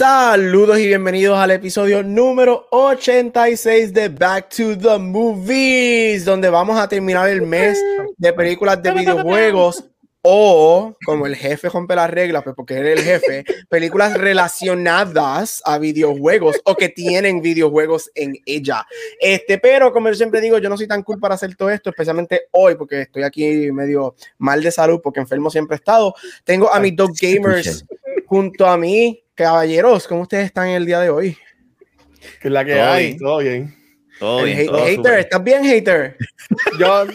Saludos y bienvenidos al episodio número 86 de Back to the Movies, donde vamos a terminar el mes de películas de videojuegos o, como el jefe rompe las reglas, pues porque eres el jefe, películas relacionadas a videojuegos o que tienen videojuegos en ella. Este, pero como yo siempre digo, yo no soy tan cool para hacer todo esto, especialmente hoy, porque estoy aquí medio mal de salud, porque enfermo siempre he estado. Tengo a mis dos gamers junto a mí Caballeros, ¿cómo ustedes están en el día de hoy? Que es la que hay, todo bien. Todo bien, todo hater, ¿estás bien, hater? Yo,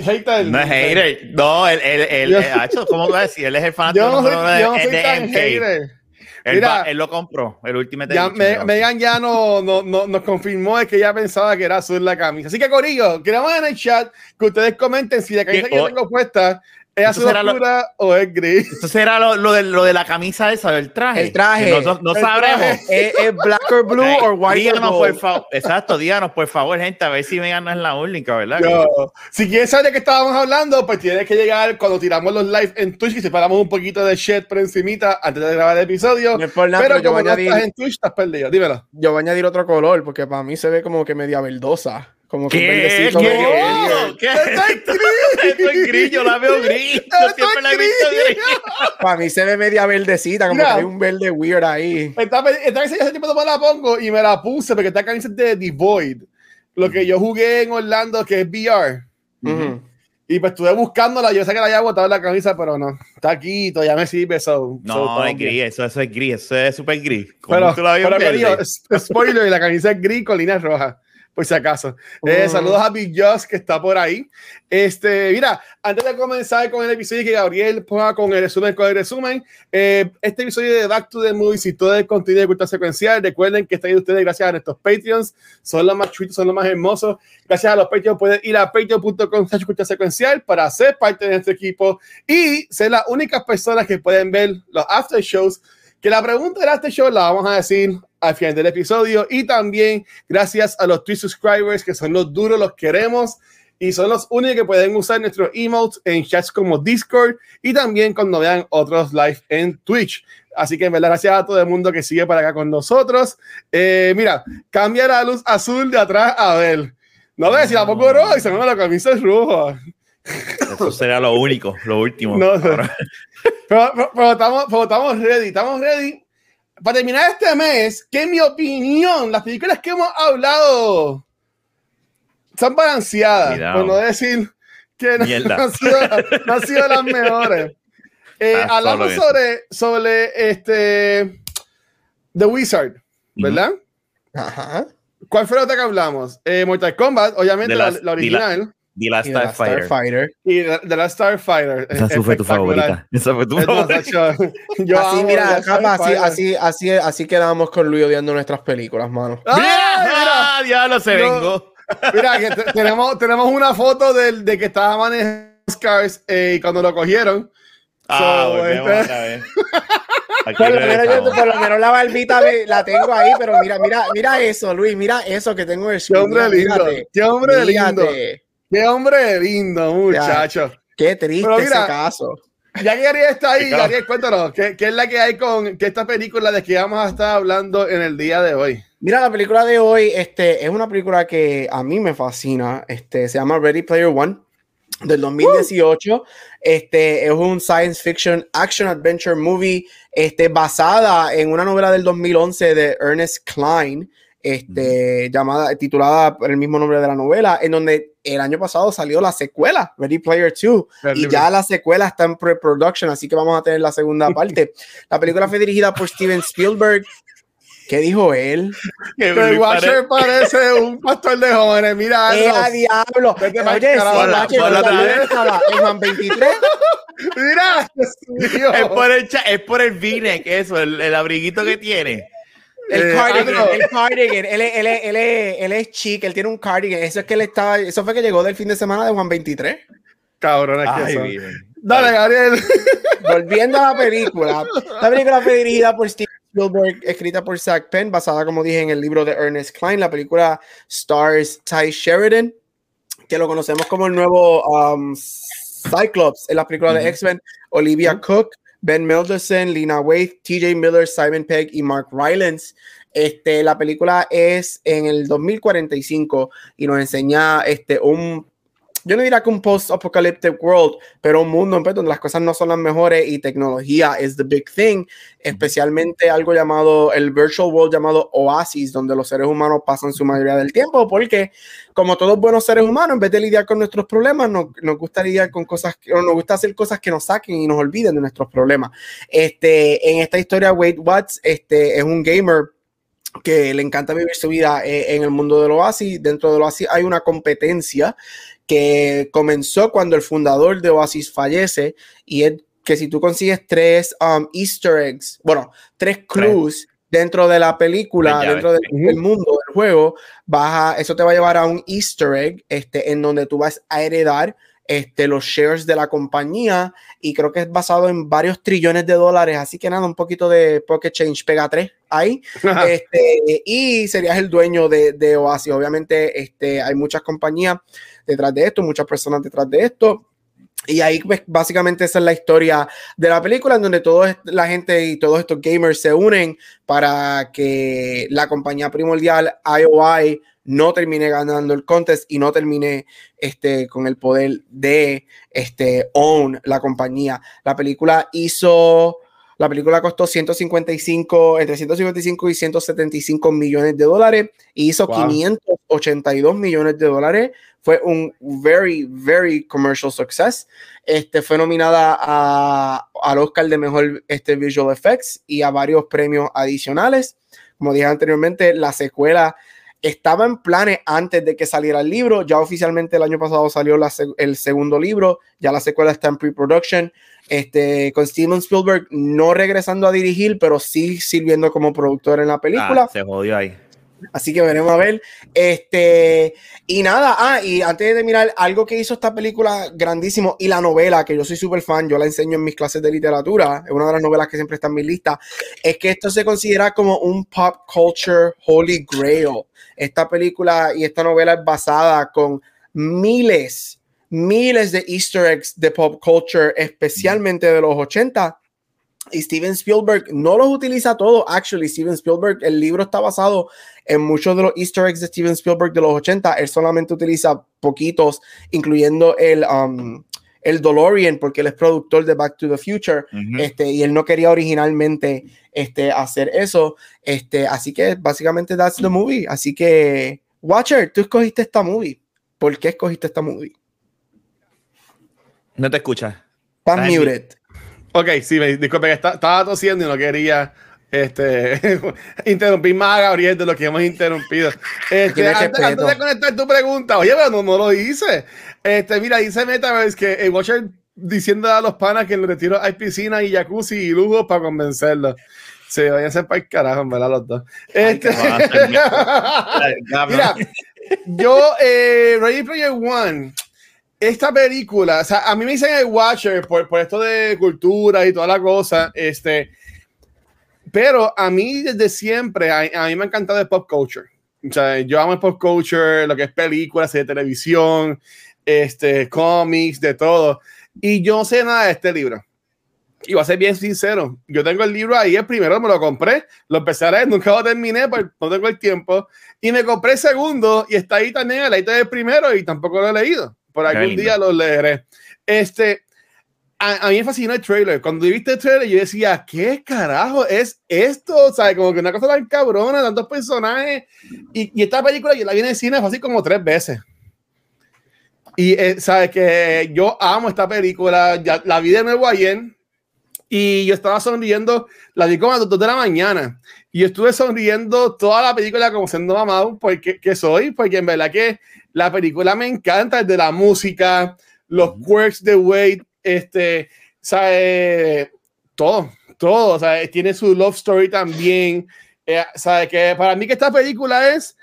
hater. No es hater, no, él, él, él, ¿cómo te voy a decir? Él es el fanático yo no soy, de, yo no soy tan hater. Él, Mira, él, lo compró, el último ya, me, Megan ya no, no, no, nos confirmó de que ella pensaba que era azul la camisa. Así que, Corillo, queremos en el chat que ustedes comenten si la camisa que yo tengo puesta ¿Es azul oscura o es gris? Eso será lo, lo, de, lo de la camisa esa, del traje. El traje. No, no el sabremos. Traje. ¿Es, black or blue o white díganos, por favor. Exacto, díganos, por favor, gente, a ver si Megan no es la única, ¿verdad? Yo, si quieres saber de qué estábamos hablando, pues tienes que llegar cuando tiramos los live en Twitch y separamos un poquito de shit por encimita antes de grabar el episodio. No nada, pero, pero yo voy a añadir, estás en Twitch, estás perdido. Dímelo. Yo voy a añadir otro color porque para mí se ve como que media verdosa. Como que ¿Qué? ¿Qué? ¿Qué? ¿Qué? Esto es gris, yo la veo gris. Yo siempre la he visto gris. Para mí se ve media verdecita, como Mira, que hay un verde weird ahí. Esta, esta ese hace tiempo no me la pongo y me la puse porque esta camisa de The Void. Lo que yo jugué en Orlando, que es VR. Uh -huh. Y pues estuve buscándola, yo sé que la había botado en la camisa, pero no. Está aquí, todavía me sirve eso. No, so, es gris, eso, eso es gris, eso es súper gris. Pero, tú la pero, pero spoiler, y la camisa es gris con líneas rojas por si acaso. Eh, saludos a Big Joss que está por ahí. Este, mira, antes de comenzar con el episodio que Gabriel ponga con el resumen, con el resumen, eh, este episodio de Back to the Movies y todo el contenido de cultura secuencial, recuerden que están ustedes gracias a nuestros Patreons, son los más chuitos, son los más hermosos. Gracias a los Patreons pueden ir a patreon.com cultura secuencial para ser parte de nuestro equipo y ser las únicas personas que pueden ver los after shows. Que la pregunta del after show la vamos a decir al final del episodio. Y también gracias a los Twitch subscribers, que son los duros, los queremos. Y son los únicos que pueden usar nuestros emotes en chats como Discord y también cuando vean otros live en Twitch. Así que en verdad, gracias a todo el mundo que sigue para acá con nosotros. Eh, mira, cambia la luz azul de atrás a ver. No ves si la pongo roja y se me la camisa roja. Eso será lo único, lo último. No, pero, pero, pero, estamos, pero estamos ready, estamos ready para terminar este mes, que en mi opinión, las películas que hemos hablado son balanceadas, Cuidado. por no decir que no, no, han sido, no, han sido, las mejores. Eh, ah, hablamos sobre, sobre este The Wizard, ¿verdad? Ajá. ¿Cuál fue la otra que hablamos? Eh, Mortal Kombat, obviamente la, la, original. The Last Starfighter. Starfighter. Y The Last Starfighter. Esa fue tu favorita. Esa fue tu favorita. Yo así, mira, capa, así, así, así, así quedamos con Luis odiando nuestras películas, mano. ¡Ah, mira! Diablo, se vengo. Mira, que tenemos, tenemos una foto de, de que estaba manejando Scars eh, y cuando lo cogieron. Ah, so, este... Por lo, menos yo, por lo menos la barbita me, la tengo ahí, pero mira, mira, mira eso, Luis, mira eso que tengo el Qué hombre lindo, qué hombre lindo. Qué hombre lindo, muchacho. Ya, qué triste mira, ese caso. Ya que Ariel está ahí, Ariel, cuéntanos, ¿qué, ¿qué, es la que hay con que esta película de que vamos a estar hablando en el día de hoy? Mira, la película de hoy este, es una película que a mí me fascina. Este, se llama Ready Player One del 2018. Uh. Este es un science fiction action adventure movie este, basada en una novela del 2011 de Ernest Klein este, mm. llamada, titulada por el mismo nombre de la novela, en donde el año pasado salió la secuela, Ready Player 2, y ya la secuela está en pre-production, así que vamos a tener la segunda parte. la película fue dirigida por Steven Spielberg. ¿Qué dijo él? Que el Watcher parece un pastor de jóvenes. Mira, ¡Eh, a diablo! Oye, sí, el Juan 23. Mira, es por el, es por el V-neck, eso, el, el abriguito que tiene. El eh, cardigan, el cardigan, él, él, él, él, es chic, él tiene un cardigan, eso es que él estaba, eso fue que llegó del fin de semana de Juan 23. Cabrón, es que son. Dale, Gabriel. Volviendo a la película, la película fue dirigida por Steve Spielberg, escrita por Zach Penn, basada, como dije, en el libro de Ernest Klein. La película stars Ty Sheridan, que lo conocemos como el nuevo um, Cyclops en la película de X-Men, Olivia Cook, Ben Mendelsohn, Lina Waithe, TJ Miller, Simon Pegg y Mark Rylance. Este, la película es en el 2045 y nos enseña este, un yo no diría que un post-apocalyptic world, pero un mundo donde las cosas no son las mejores y tecnología es the big thing, especialmente algo llamado el virtual world llamado Oasis, donde los seres humanos pasan su mayoría del tiempo, porque como todos buenos seres humanos, en vez de lidiar con nuestros problemas, nos, nos gusta lidiar con cosas, que, nos gusta hacer cosas que nos saquen y nos olviden de nuestros problemas. Este, en esta historia, Wade Watts este, es un gamer que le encanta vivir su vida eh, en el mundo del Oasis. Dentro del Oasis hay una competencia que comenzó cuando el fundador de Oasis fallece y es que si tú consigues tres um, easter eggs, bueno, tres clues dentro de la película, dentro del, mundo del juego, vas eso te va a llevar a un easter egg este, en donde tú vas a heredar este, los shares de la compañía y creo que es basado en varios trillones de dólares, así que nada, un poquito de Pocket Change pega tres ahí este, y serías el dueño de, de Oasis. Obviamente este, hay muchas compañías detrás de esto, muchas personas detrás de esto. Y ahí, pues, básicamente esa es la historia de la película, en donde toda la gente y todos estos gamers se unen para que la compañía primordial IOI no termine ganando el contest y no termine este, con el poder de este, own la compañía. La película hizo, la película costó 155, entre 155 y 175 millones de dólares y hizo 582 millones de dólares. Fue un very, very commercial success. Este, fue nominada a, al Oscar de Mejor este, Visual Effects y a varios premios adicionales. Como dije anteriormente, la secuela estaba en planes antes de que saliera el libro. Ya oficialmente el año pasado salió el segundo libro. Ya la secuela está en pre-production. Este, con Steven Spielberg no regresando a dirigir, pero sí sirviendo como productor en la película. Ah, se jodió ahí. Así que veremos a ver. Este, y nada, ah, y antes de mirar, algo que hizo esta película grandísimo y la novela, que yo soy súper fan, yo la enseño en mis clases de literatura, es una de las novelas que siempre está en mi lista, es que esto se considera como un pop culture holy grail. Esta película y esta novela es basada con miles, miles de easter eggs de pop culture, especialmente de los 80 y Steven Spielberg no los utiliza todos. Actually, Steven Spielberg, el libro está basado en muchos de los Easter eggs de Steven Spielberg de los 80. Él solamente utiliza poquitos, incluyendo el, um, el DeLorean, porque él es productor de Back to the Future. este, y él no quería originalmente este, hacer eso. Este, así que básicamente that's the movie. Así que, Watcher, tú escogiste esta movie. ¿Por qué escogiste esta movie? No te escucha. Estás muted. Ok, sí, me, disculpe estaba tosiendo y no quería este, interrumpir más a Gabriel de lo que hemos interrumpido. Este, antes, de conectar tu pregunta, oye, pero no, lo hice. Este, mira, dice Metaverse que el Watcher diciendo a los panas que en el retiro hay piscina y jacuzzi y lujo para convencerlos. Sí, vayan a ser para el carajo, ¿verdad? Los dos. Este, mira, yo, eh, Ready Player One esta película, o sea, a mí me dicen el Watcher por, por esto de cultura y toda la cosa, este, pero a mí desde siempre, a, mí me ha encantado el pop culture. O sea, yo amo el pop culture, lo que es películas de televisión, este, cómics, de todo. Y yo no sé nada de este libro. Y voy a ser bien sincero, yo tengo el libro ahí, el primero me lo compré, lo empecé a leer, nunca lo terminé, porque no tengo el tiempo, y me compré el segundo, y está ahí también, el ahí del primero, y tampoco lo he leído. Por algún día lo leeré. Este, a, mí me fascinó el trailer. Cuando viste el trailer, yo decía, ¿qué carajo es esto? O sea, como que una cosa tan cabrona, tantos personajes. Y, y esta película yo la vi en el cine así como tres veces. Y eh, sabes que yo amo esta película, ya, la vi de nuevo ayer y yo estaba sonriendo, la vi como a las 2 de la mañana y estuve sonriendo toda la película como siendo mamado, porque que soy, porque en verdad que la película me encanta, de la música, los quirks de Wade, este, sabe, todo, todo, sea, tiene su love story también, eh, ¿sabe? Que para mí que esta película es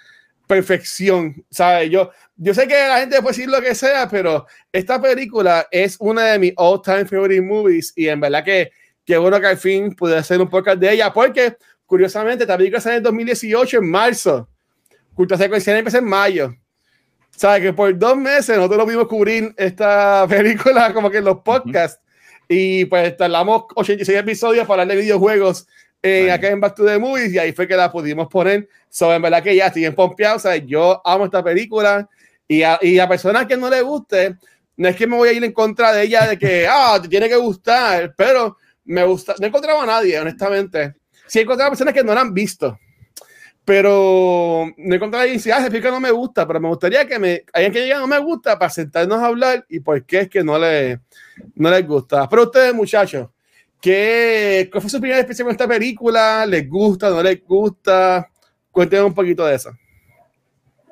perfección, ¿sabe? Yo, yo sé que la gente puede decir lo que sea, pero esta película es una de mis all-time favorite movies y en verdad que, que bueno que al fin pude hacer un podcast de ella, porque curiosamente esta película sale en 2018, en marzo. Cultura secuencial empieza en mayo. ¿Sabes? Que por dos meses nosotros lo vimos cubrir esta película como que en los podcasts. Y pues tardamos 86 episodios para hablar de videojuegos en acá en Back to the Movies y ahí fue que la pudimos poner. So, en verdad que ya estoy en pompeado. O sea, yo amo esta película y a, y a personas que no le guste, no es que me voy a ir en contra de ella de que, ah, te tiene que gustar, pero me gusta. No he encontrado a nadie, honestamente. Sí he encontrado a personas que no la han visto pero no he encontrado a alguien ah, que no me gusta, pero me gustaría que me, alguien que diga no me gusta para sentarnos a hablar y por qué es que no, le, no les gusta. Pero ustedes, muchachos, ¿qué, ¿cuál fue su primera experiencia con esta película? ¿Les gusta, no les gusta? Cuéntenme un poquito de eso.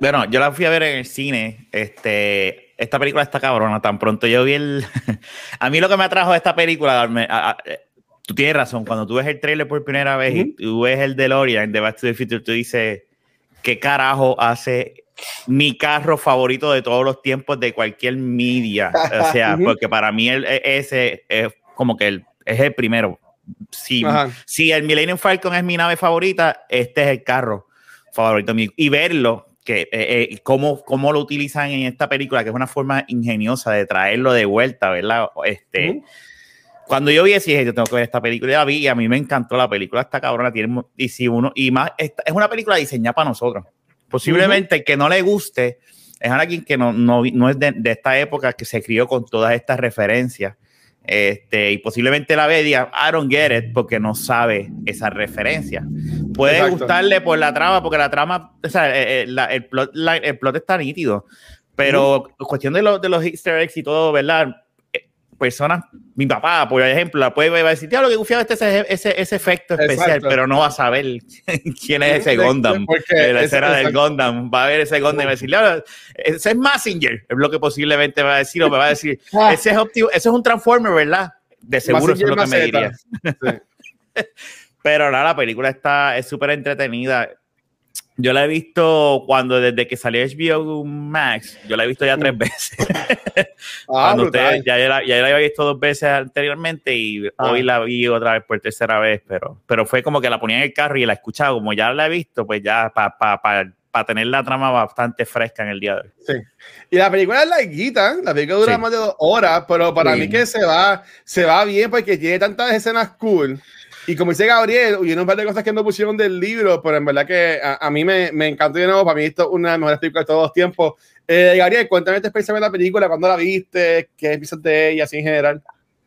Bueno, yo la fui a ver en el cine. Este, esta película está cabrona. Tan pronto yo vi el. a mí lo que me atrajo de esta película, tú tienes razón, cuando tú ves el trailer por primera vez y tú ves el DeLorean de Back to the Future, tú dices, ¿qué carajo hace mi carro favorito de todos los tiempos de cualquier media? O sea, porque para mí el, e, ese es como que el, es el primero. Si, si el Millennium Falcon es mi nave favorita, este es el carro favorito mío. Y verlo, que eh, eh, cómo, cómo, lo utilizan en esta película, que es una forma ingeniosa de traerlo de vuelta, ¿verdad? Este, cuando yo vi ese, dije, yo tengo que ver esta película, y la vi y a mí me encantó la película, esta cabrona tiene, y si uno, y más, es una película diseñada para nosotros. Posiblemente que no le guste es alguien que no, no, no es de, de, esta época, que se crió con todas estas referencias, este, y posiblemente la ve y diga, I don't get it, porque no sabe esa referencia. Puede gustarle por la trama, porque la trama, o sea, eh, eh, el, plot, el plot está nítido, pero cuestión de, lo, de los easter eggs y todo, ¿verdad? Personas, mi papá, por ejemplo, la puede va a decir, lo que gufiado este ese, ese, ese efecto especial, pero no va a saber quién es ese Gundam, la escena del Gundam, va a ver ese Gundam y va a decirle, ese es Messenger, es lo que posiblemente va a decir, o me va a decir, ah. ese, es ese es un Transformer, ¿verdad? De seguro eso es lo que me diría. pero nada, la película está, es súper entretenida yo la he visto cuando desde que salió HBO Max, yo la he visto ya tres mm. veces. ah, ya, ya, la, ya, la, había visto dos veces anteriormente y ah. hoy la vi otra vez por tercera vez, pero, pero fue como que la ponía en el carro y la escuchaba, como ya la he visto, pues ya para pa, pa, tener la trama bastante fresca en el día de hoy. Sí. Y la película es larguita, la película dura más de dos horas, pero para mí que se va, se va bien porque tiene tantas escenas cool y como dice Gabriel, hubo un par de cosas que no pusieron del libro, pero en verdad que a, mí me, me, encantó de nuevo. Para mí, esto es una de las mejores películas de todos los tiempos. Eh, Gabriel, cuéntame tu experiencia de la película, cuándo la viste, qué piensas de ella, así en general.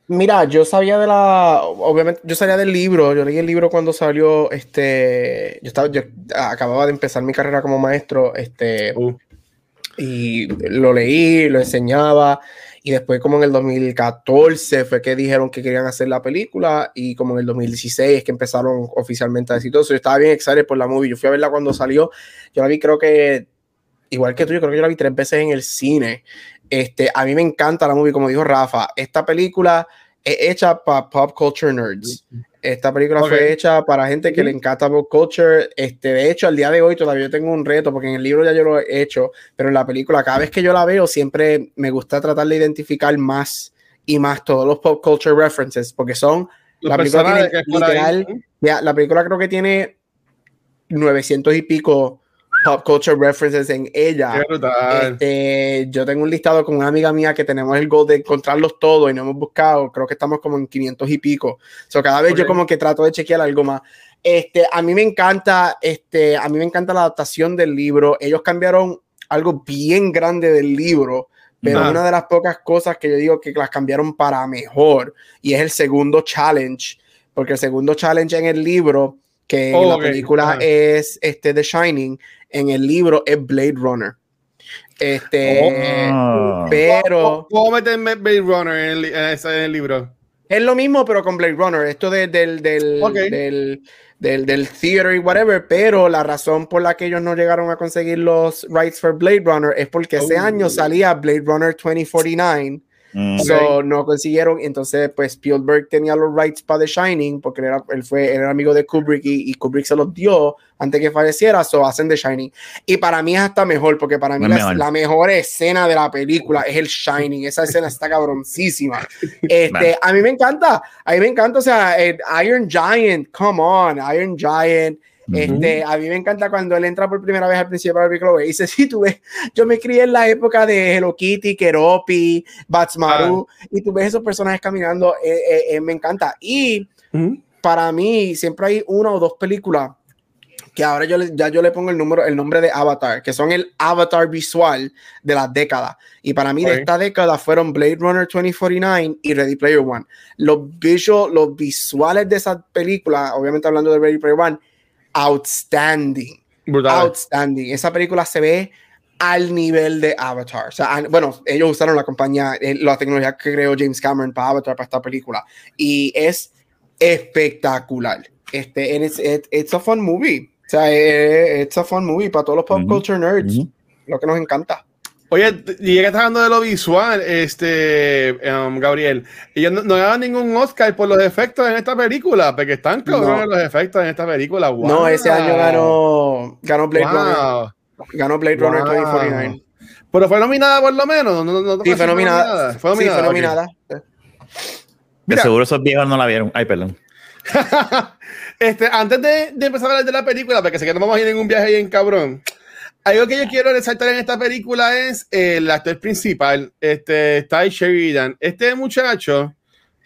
Mira, yo sabía de la, obviamente, yo sabía del libro, yo leí el libro cuando salió, este, yo estaba, yo acababa de empezar mi carrera como maestro, este, uh. y lo leí, lo enseñaba, y después como en el 2014 fue que dijeron que querían hacer la película y como en el 2016 es que empezaron oficialmente a decir todo eso. Yo estaba bien excited por la movie. Yo fui a verla cuando salió. Yo la vi creo que, igual que tú, yo creo que yo la vi tres veces en el cine. Este, a mí me encanta la movie, como dijo Rafa. Esta película es hecha para pop culture nerds. Esta película fue hecha para gente que le encanta pop culture. Este, de hecho, al día de hoy todavía tengo un reto, porque en el libro ya yo lo he hecho, pero en la película, cada vez que yo la veo, siempre me gusta tratar de identificar más y más todos los pop culture references, porque son. la película literal. la película creo que tiene 900 y pico pop culture references en ella. Este, yo tengo un listado con una amiga mía que tenemos el goal de encontrarlos todos y no hemos buscado, creo que estamos como en 500 y pico. So, cada vez yo como que trato de chequear algo más. Este, a mí me encanta, este, a mí me encanta la adaptación del libro. Ellos cambiaron algo bien grande del libro, pero una de las pocas cosas que yo digo que las cambiaron para mejor y es el segundo challenge, porque el segundo challenge en el libro que en la película es este The Shining, en el libro es Blade Runner. Este, oh. pero. ¿Cómo meten Blade Runner en el, libro? Es lo mismo, pero con Blade Runner. Esto del, del, del, del, del, theater y whatever. Pero la razón por la que ellos no llegaron a conseguir los rights for Blade Runner es porque ese oh. año salía Blade Runner 2049 Mm. So, no consiguieron. Entonces, pues Spielberg tenía los rights para The Shining porque él, era, él fue era amigo de Kubrick y, Kubrick se los dio antes que falleciera. So, hacen The Shining. Y para mí es hasta mejor porque para mí la mejor. escena de la película es el Shining. Esa escena está cabroncísima. Este, a mí me encanta. A mí me encanta. O sea, Iron Giant, come on, Iron Giant. Este, a mí me encanta cuando él entra por primera vez al principio de la película y dice, sí, tú ves, yo me crié en la época de Hello Kitty, Keropi, Batsmaru, ah. y tú ves esos personajes caminando, eh, eh, eh, me encanta. Y para mí siempre hay una o dos películas que ahora yo le, ya yo le pongo el, número, el nombre de Avatar, que son el avatar visual de la década. Y para mí de esta década fueron Blade Runner 2049 y Ready Player One. Los, visual, los visuales de esa película, obviamente hablando de Ready Player One, outstanding. Outstanding. Esa película se ve al nivel de Avatar. O sea, bueno, ellos usaron la compañía, eh, la tecnología que creó James Cameron para Avatar, para esta película. Y es espectacular. Este, it's, it's a fun movie. O sea, eh, it's a fun movie para todos los pop culture nerds. Lo que nos encanta. Oye, y ya que estás hablando de lo visual, este, um, Gabriel, ellos no, no ningún Oscar por los efectos en esta película, porque están cabrones los efectos en esta película. No, ese año ganó, ganó Blade Runner. Ganó Blade Runner 2049. Pero fue nominada por lo menos. No, sí, fue nominada. Fue nominada. Sí, fue nominada. De seguro esos viejos no la vieron. Ay, perdón. este, antes de, de, empezar a hablar de la película, porque sé que no vamos a ir en un viaje ahí en cabrón. Algo que yo quiero resaltar en esta película es el actor principal, este Ty Sheridan. Este muchacho,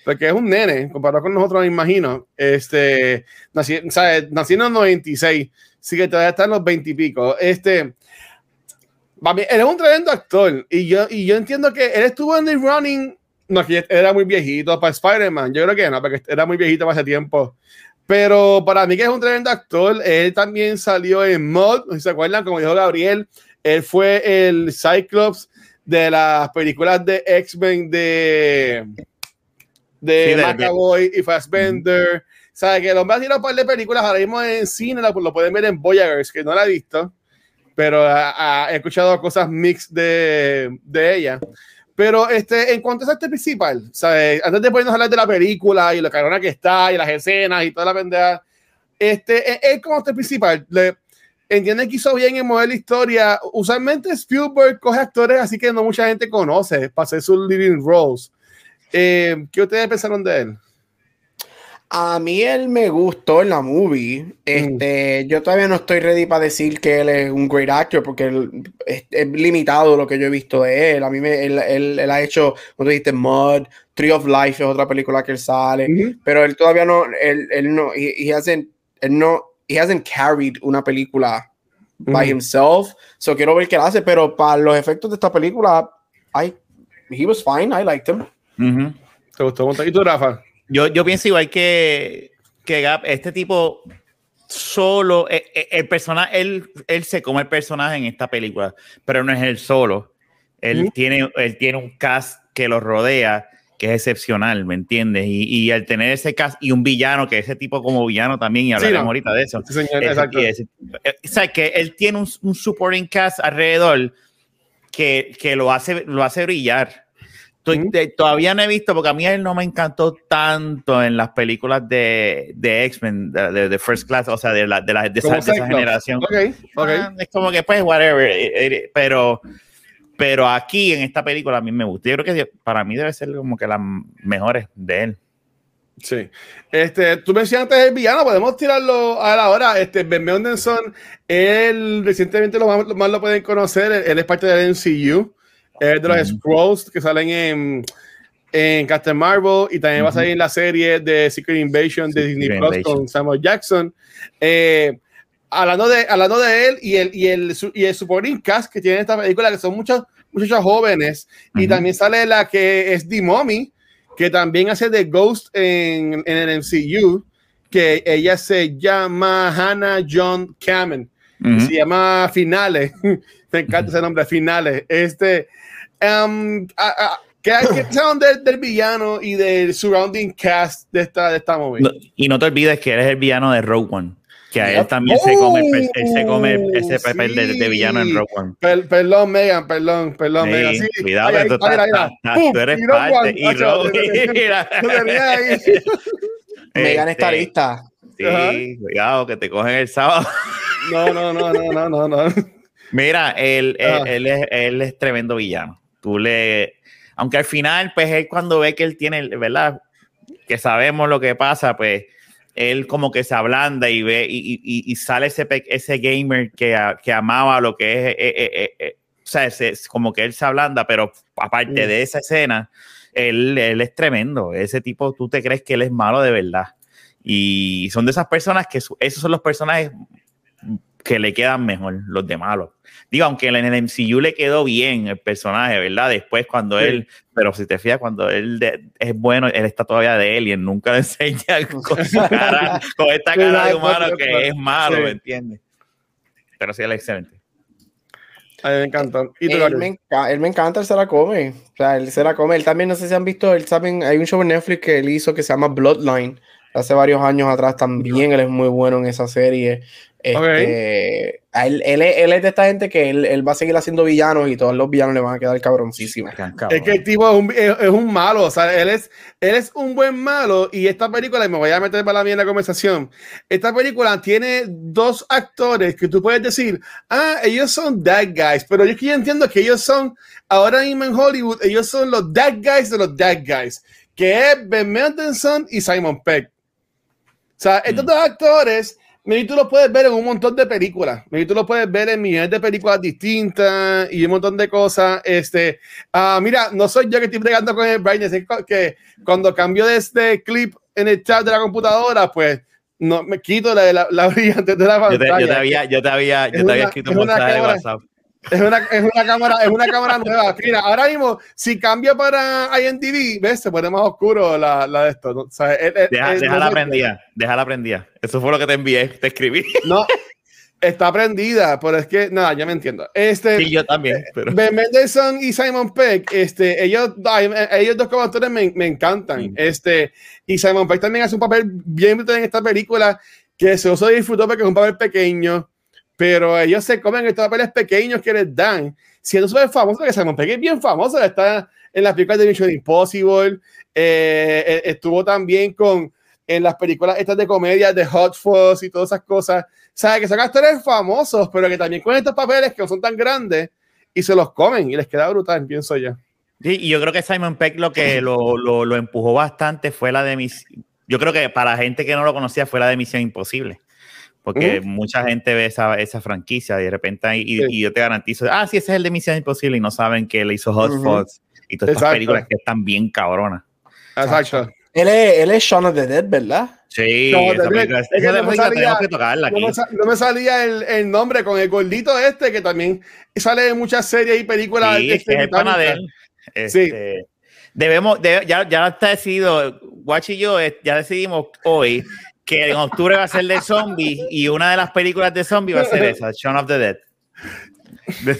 porque es un nene, comparado con nosotros, me imagino, este, nació en los 96, así que todavía está en los 20 y pico. Este, él es un tremendo actor y yo, y yo entiendo que él estuvo en The Running, no, que era muy viejito para Spider-Man, yo creo que no, porque era muy viejito para ese tiempo. Pero para mí que es un tremendo actor, él también salió en Mod, si se acuerdan, como dijo Gabriel, él fue el Cyclops de las películas de X-Men de, de, McAvoy y Fassbender. ¿Sabe que el hombre ha tirado un par de películas ahora mismo en cine, lo, pueden ver en Voyagers, que no la he visto, pero he escuchado cosas mix de, de ella. Pero este, en cuanto a este principal, ¿sabes? antes de ponernos a hablar de la película y lo carona que está y las escenas y toda la pendeja, este, él como este principal, le, entiende que hizo bien en mover la historia. Usualmente Spielberg coge actores así que no mucha gente conoce para hacer sus living roles. Eh, ¿Qué ustedes pensaron de él? A mí él me gustó en la movie. Mm. Este, Yo todavía no estoy ready para decir que él es un great actor porque es, limitado lo que yo he visto de él. A mí me, él, él, ha hecho, como dijiste, Mud, Tree of Life es otra película que él sale, pero él todavía no, él, él no, he, hasn't, él no, he hasn't carried una película by himself. So quiero ver qué él hace, pero para los efectos de esta película, I, he was fine, I liked him. ¿Te gustó? ¿Y tú, Rafa? Yo, yo pienso igual que, que Gap, este tipo solo, el, eh, eh, el personaje, él, él se come el personaje en esta película, pero no es él solo. Él, tiene, él tiene un cast que lo rodea que es excepcional, ¿me entiendes? Y, y, al tener ese cast y un villano, que ese tipo como villano también, y hablaremos ahorita de eso. Sí, señor, exacto. o sea, que él tiene un, un supporting cast alrededor que, que, lo, hace, lo hace brillar todavía no he visto, porque a mí él no me encantó tanto en las películas de, de X-Men, de, First Class, o sea, de, la, de, la, de, esa, generación. Okay, okay. Ah, es como que, pues, whatever. Eh, eh, pero, pero aquí, en esta película, a mí me gusta. Yo creo que para mí debe ser como que las mejores de él. Sí. Este, tú mencionaste el villano, podemos tirarlo a la hora. Este, Ben Mendelsohn, él recientemente lo más, lo más, lo pueden conocer, él, es parte del MCU es de los Scrolls que salen en, en Captain Marvel y también va a salir en la serie de Secret Invasion de Disney Plus con Samuel Jackson. Eh, hablando, de, hablando de él y el, y el, y el supporting cast que tiene esta película, que son muchos muchachos jóvenes, y también sale la que es The Mommy, que también hace de Ghost en, en el MCU, que ella se llama Hannah John Kamen. Se llama Finales. Me encanta ese nombre, Finales. Este, Um, ¿Qué, qué del, del, villano y del surrounding cast de esta, de esta movie? y no te olvides que eres el villano de Rogue One. Que a él también se come, él se come ese papel de, de, villano en Rogue One. Per, perdón, Megan, perdón, perdón, sí, Megan. Sí, cuidado, ay, tú, ay, estás, tú, eres y parte. Y Rogue Megan está lista. Sí, cuidado, que te cogen el sábado. No, no, no, no, no, no. no. Mira, él, él, él, es, él es tremendo villano. Tú le. Aunque al final, pues él cuando ve que él tiene, ¿verdad? Que sabemos lo que pasa, pues él como que se ablanda y ve y, y, y sale ese, ese gamer que, que, amaba lo que es, eh, eh, eh, eh o sea, ese, como que él se ablanda, pero aparte mm. de esa escena, él, él, es tremendo. Ese tipo, tú te crees que él es malo de verdad. Y son de esas personas que esos son los personajes que le quedan mejor, los de malos. Digo, aunque en el MCU le quedó bien el personaje, ¿verdad? Después cuando él, pero si te fijas, cuando él es bueno, él está todavía de él y él nunca le enseña con, su cara, con esta cara de humano que es malo, ¿me entiendes? Pero sí, él es excelente. A mí me encanta. ¿Y él, me él, me encanta, él se la come. O sea, él se la come. Él también, no sé si han visto, él también, hay un show en Netflix que él hizo que se llama Bloodline. Hace varios años atrás también él es muy bueno en esa serie. Este, él, él, es de esta gente que él, él, va a seguir haciendo villanos y todos los villanos le van a quedar cabroncísimos. Es que el tipo es un, es, un, malo, o sea, él es, él es un buen malo y esta película, y me voy a meter para la mía en la conversación, esta película tiene dos actores que tú puedes decir, ah, ellos son bad guys, pero yo, yo entiendo que ellos son, ahora mismo en Hollywood, ellos son los bad guys de los bad guys, que es Ben Mendelsohn y Simon Peck. O sea, estos mm. dos actores Maybe tú lo puedes ver en un montón de películas. Maybe tú lo puedes ver en millones de películas distintas y un montón de cosas. Este, uh, mira, no soy yo que estoy bregando con el brightness, es que cuando cambio de este clip en el chat de la computadora, pues no me quito la, la, la brillante de la pantalla. Yo te, yo te había, yo te había, yo te había escrito un mensaje de WhatsApp. Es una, es una cámara, es una cámara nueva. Mira, ahora mismo, si cambio para IMDb, ves, se pone más oscuro la, la de esto. ¿no? O sea, Deja, déjala prendida, déjala prendida. Eso fue lo que te envié, te escribí. No, está prendida, pero es que, nada, ya me entiendo. Este, sí, yo también. Pero... Ben Mendelssohn y Simon Peck, este, ellos, ellos dos como actores me, me encantan. Este, y Simon Peck también hace un papel bien brutal en esta película que se usa disfrutó porque es un papel pequeño pero ellos se comen estos papeles pequeños que les dan, siendo súper famoso, que Simon Pegg es bien famoso, está en las películas de Mission Impossible, eh, eh, estuvo también con en las películas estas de comedia de Hot Fuzz y todas esas cosas, sabe que son actores famosos, pero que también con estos papeles que no son tan grandes y se los comen y les queda brutal, pienso yo. Sí, y yo creo que Simon Peck lo que lo, lo, lo empujó bastante fue la de mis, yo creo que para gente que no lo conocía fue la de Misión Imposible porque mucha gente ve esa, esa, franquicia y de repente y, y, yo te garantizo, ah, sí, ese es el de Misión Imposible y no saben que le hizo Hot uh y todas estas películas que están bien cabronas. Exacto. Él es, él es Shaun of the Dead, ¿verdad? Sí, esa película, es que no, me salía, que tocarla aquí. No, me, salía el, el, nombre con el gordito este que también sale en muchas series y películas. Sí, este, es el pana de él. Este, sí. Debemos, de, ya, ya está decidido, Watch y yo eh, ya decidimos hoy que en octubre va a ser de zombies y una de las películas de zombies va a ser esa, Shaun of the Dead.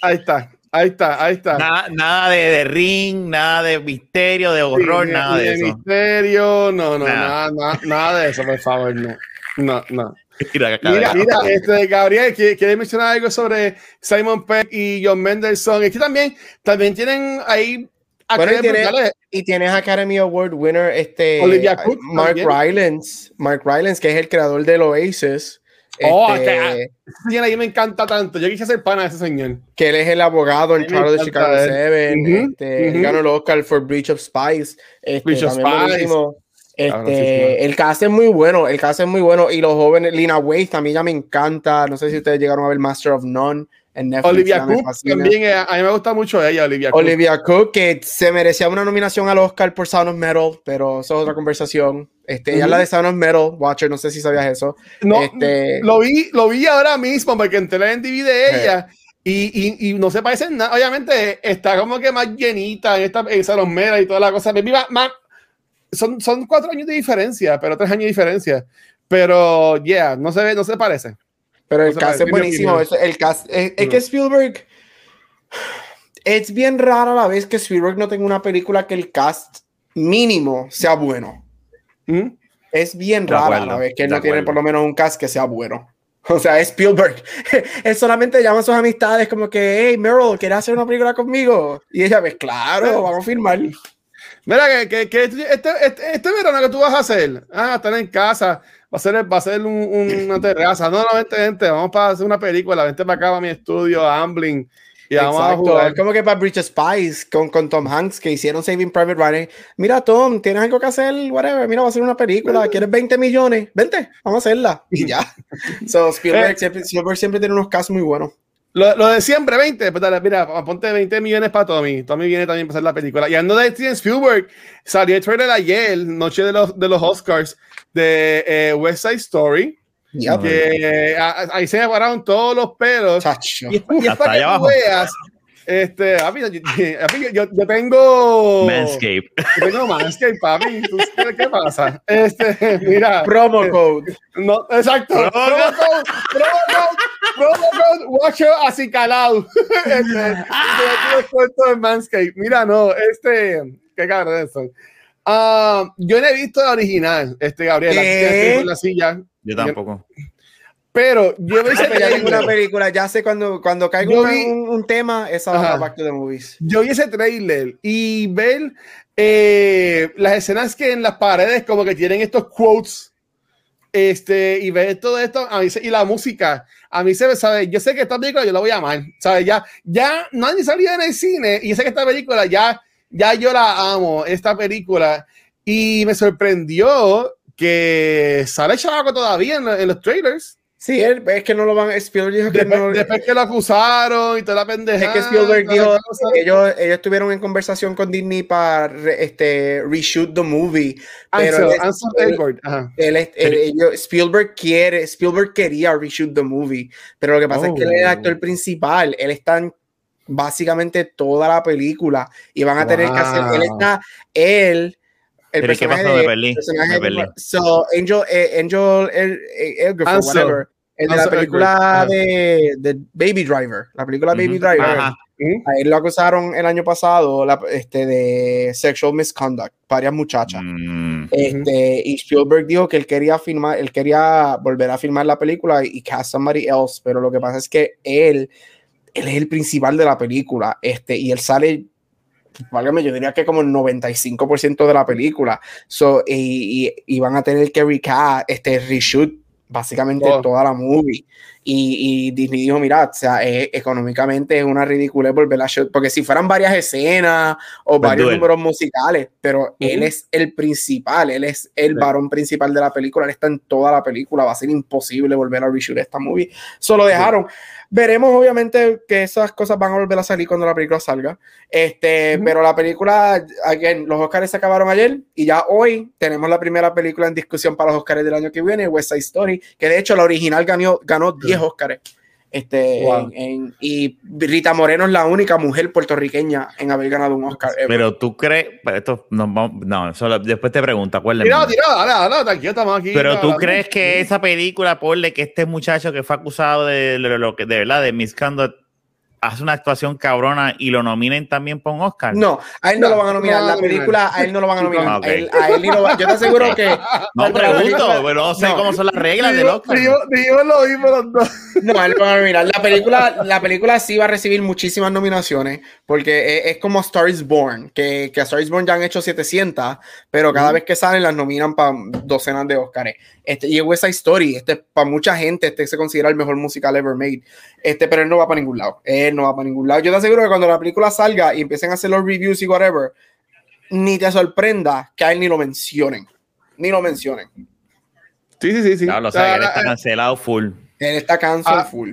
Ahí está, ahí está, ahí está. Nada, nada de, de, ring, nada de misterio, de horror, sí, nada de, eso. misterio, no, no, nada. Nada, nada, de eso, por favor, no. No, no. Mira, mira, mira este, Gabriel, ¿quiere mencionar algo sobre Simon Peck y John Mendelssohn? Es que también, también tienen ahí bueno, y, tiene, y, tienes Academy Award winner este Cook, Mark Rylance, Mark Rylance, que es el creador del Oasis. Oh, este, este, a mí me encanta tanto. Yo quise ser pana de ese señor. Que él es el abogado en de Chicago 7. Uh -huh, este, uh -huh. ganó el Oscar for Breach of Spies. Este, Breach of Spies. Este, el cast es muy bueno, el cast es muy bueno y los jóvenes, Lina Waithe también ya me encanta, no sé si ustedes llegaron a ver Master of None, Olivia Cook también, eh, a mí me gusta mucho ella, Olivia Cook. Olivia Cook, que se merecía una nominación al Oscar por Sound of Metal, pero eso es otra conversación. Este, Ella es la de Sound of Metal, Watcher, no sé si sabías eso. No, este, lo, vi, lo vi ahora mismo porque entré en DVD de ella. Y, y, y, no se parece nada. Obviamente está como que más llenita en esta en Sound of Metal y toda la cosa. Más, son, son cuatro años de diferencia, pero tres años de diferencia. Pero, yeah, no se, no se parece. Pero el cast es buenísimo. el cast, es, es, que Spielberg. Es bien raro a la vez que Spielberg no tenga una película que el cast mínimo sea bueno. ¿Mm? Es bien raro a la vez que él no tiene por lo menos un cast que sea bueno. O sea, es Spielberg. él solamente llama a sus amistades como que, hey, Meryl, ¿quieres hacer una película conmigo? Y ella, ve, claro, vamos a filmar. Mira, que, que, este, este, este, este, verano que tú vas a hacer, ah, estar en casa, va a ser, va a ser una terraza. No, no, vente, vente, vamos para hacer una película, vente para acá, a mi estudio, Ambling. Y vamos a jugar. Como que para Bridge Spice con, con Tom Hanks que hicieron Saving Private Ryan. Mira, Tom, tienes algo que hacer, whatever. Mira, va a hacer una película. ¿Quieres 20 millones? Vente, vamos a hacerla. Y ya. so, Spielberg, eh. siempre, Spielberg siempre tiene unos casos muy buenos. Lo, lo, de siempre, 20. Pues dale, mira, ponte 20 millones para Tommy. Tommy viene también para hacer la película. Y ando de Steven Spielberg, salió el trailer ayer, noche de los, de los Oscars, de eh, West Side Story. Que, eh, ahí se me pararon todos los pelos. Y, y es para que tú veas este, papi, yo, yo, tengo. Manscape. Yo tengo Manscape, papi. ¿Tú sabes qué pasa? Este, mira. Promo eh, code. No, exacto. Promo, code. Promo code. Promo code. Watch así calado. Este, en Manscape. Mira, no, este. Qué cabrón eso. Uh, yo no he visto la original, este Gabriel. ¿Qué? La silla. Yo tampoco. Pero yo vi una película, ya sé cuando, cuando caigo un, un, tema, esa va Back to the Movies. Yo vi ese trailer y ver eh, las escenas que en las paredes como que tienen estos quotes este, y ver todo esto, a mí y la música, a mí se me sabe, yo sé que esta película yo la voy a amar, ¿sabes? Ya, ya nadie salía en el cine y yo sé que esta película ya, ya yo la amo, esta película, y me sorprendió que sale chavaco todavía en los trailers. Sí, es que no lo van. Spielberg dijo que después, no. Después que lo acusaron y toda la pendeja. Es que Spielberg dijo que ellos, ellos estuvieron en conversación con Disney para este, reshoot the movie. Pero Spielberg quiere, Spielberg quería reshoot the movie. Pero lo que pasa es que él es el actor oh. principal. Él está en básicamente toda la película y van a tener que hacer. Él está. Él el ¿Pero qué pasó de, Berlín? De Berlín. So, Angel, eh, Angel el, el, whatever. El de la película de, de, Baby Driver, la película Baby Driver. Ajá. A él lo acusaron el año pasado la, este, de sexual misconduct, varias muchachas. Mm. Este, y Spielberg dijo que él quería filmar, él quería volver a filmar la película y, y cast somebody else, pero lo que pasa es que él, él es el principal de la película, este, y él sale válgame, yo diría que como el 95% de la película. So, y, y, van a tener que recast, este reshoot básicamente oh. toda la movie. Y, y, Disney dijo, mira, o sea, económicamente es una ridícula volver a shoot, porque si fueran varias escenas o pues varios números musicales, pero él es el principal, él es el varón principal de la película, él está en toda la película, va a ser imposible volver a reshoot esta movie. Solo dejaron. Veremos, obviamente, que esas cosas van a volver a salir cuando la película salga. Este, pero la película, again, los Oscars se acabaron ayer y ya hoy tenemos la primera película en discusión para los Oscars del año que viene, West Side Story, que de hecho la original ganó, ganó 10 Oscars. Este, y Rita Moreno es la única mujer puertorriqueña en haber ganado un Oscar. Pero tú crees, esto no, no solo, después te pregunto, ¿cuál es? estamos aquí. Pero tú crees que esa película, por que este muchacho que fue acusado de, lo que, de verdad, de misconduct, hace una actuación cabrona y lo nominen también por un Oscar. No, a él no, lo van a nominar. La película, a él no lo van a nominar. A él, a él lo va, yo te aseguro que. No pregunto, pero no sé cómo son las reglas del Oscar. Digo, digo lo mismo los dos. No, a él lo van a nominar. La película, la película sí va a recibir muchísimas nominaciones porque es, como Star is Born, que, que a Star is Born ya han hecho 700, pero cada vez que salen las nominan para docenas de Oscars. Este, y es West Side Story, este, para mucha gente, este se considera el mejor musical ever made. Este, pero él no va para ningún lado. Él no va para ningún lado. Yo te aseguro que cuando la película salga y empiecen a hacer los reviews y whatever, ni te sorprenda que a él ni lo mencionen. Ni lo mencionen. Sí, sí, sí. sí. Claro, o sea, él está cancelado full. Él está cancelado ah, full.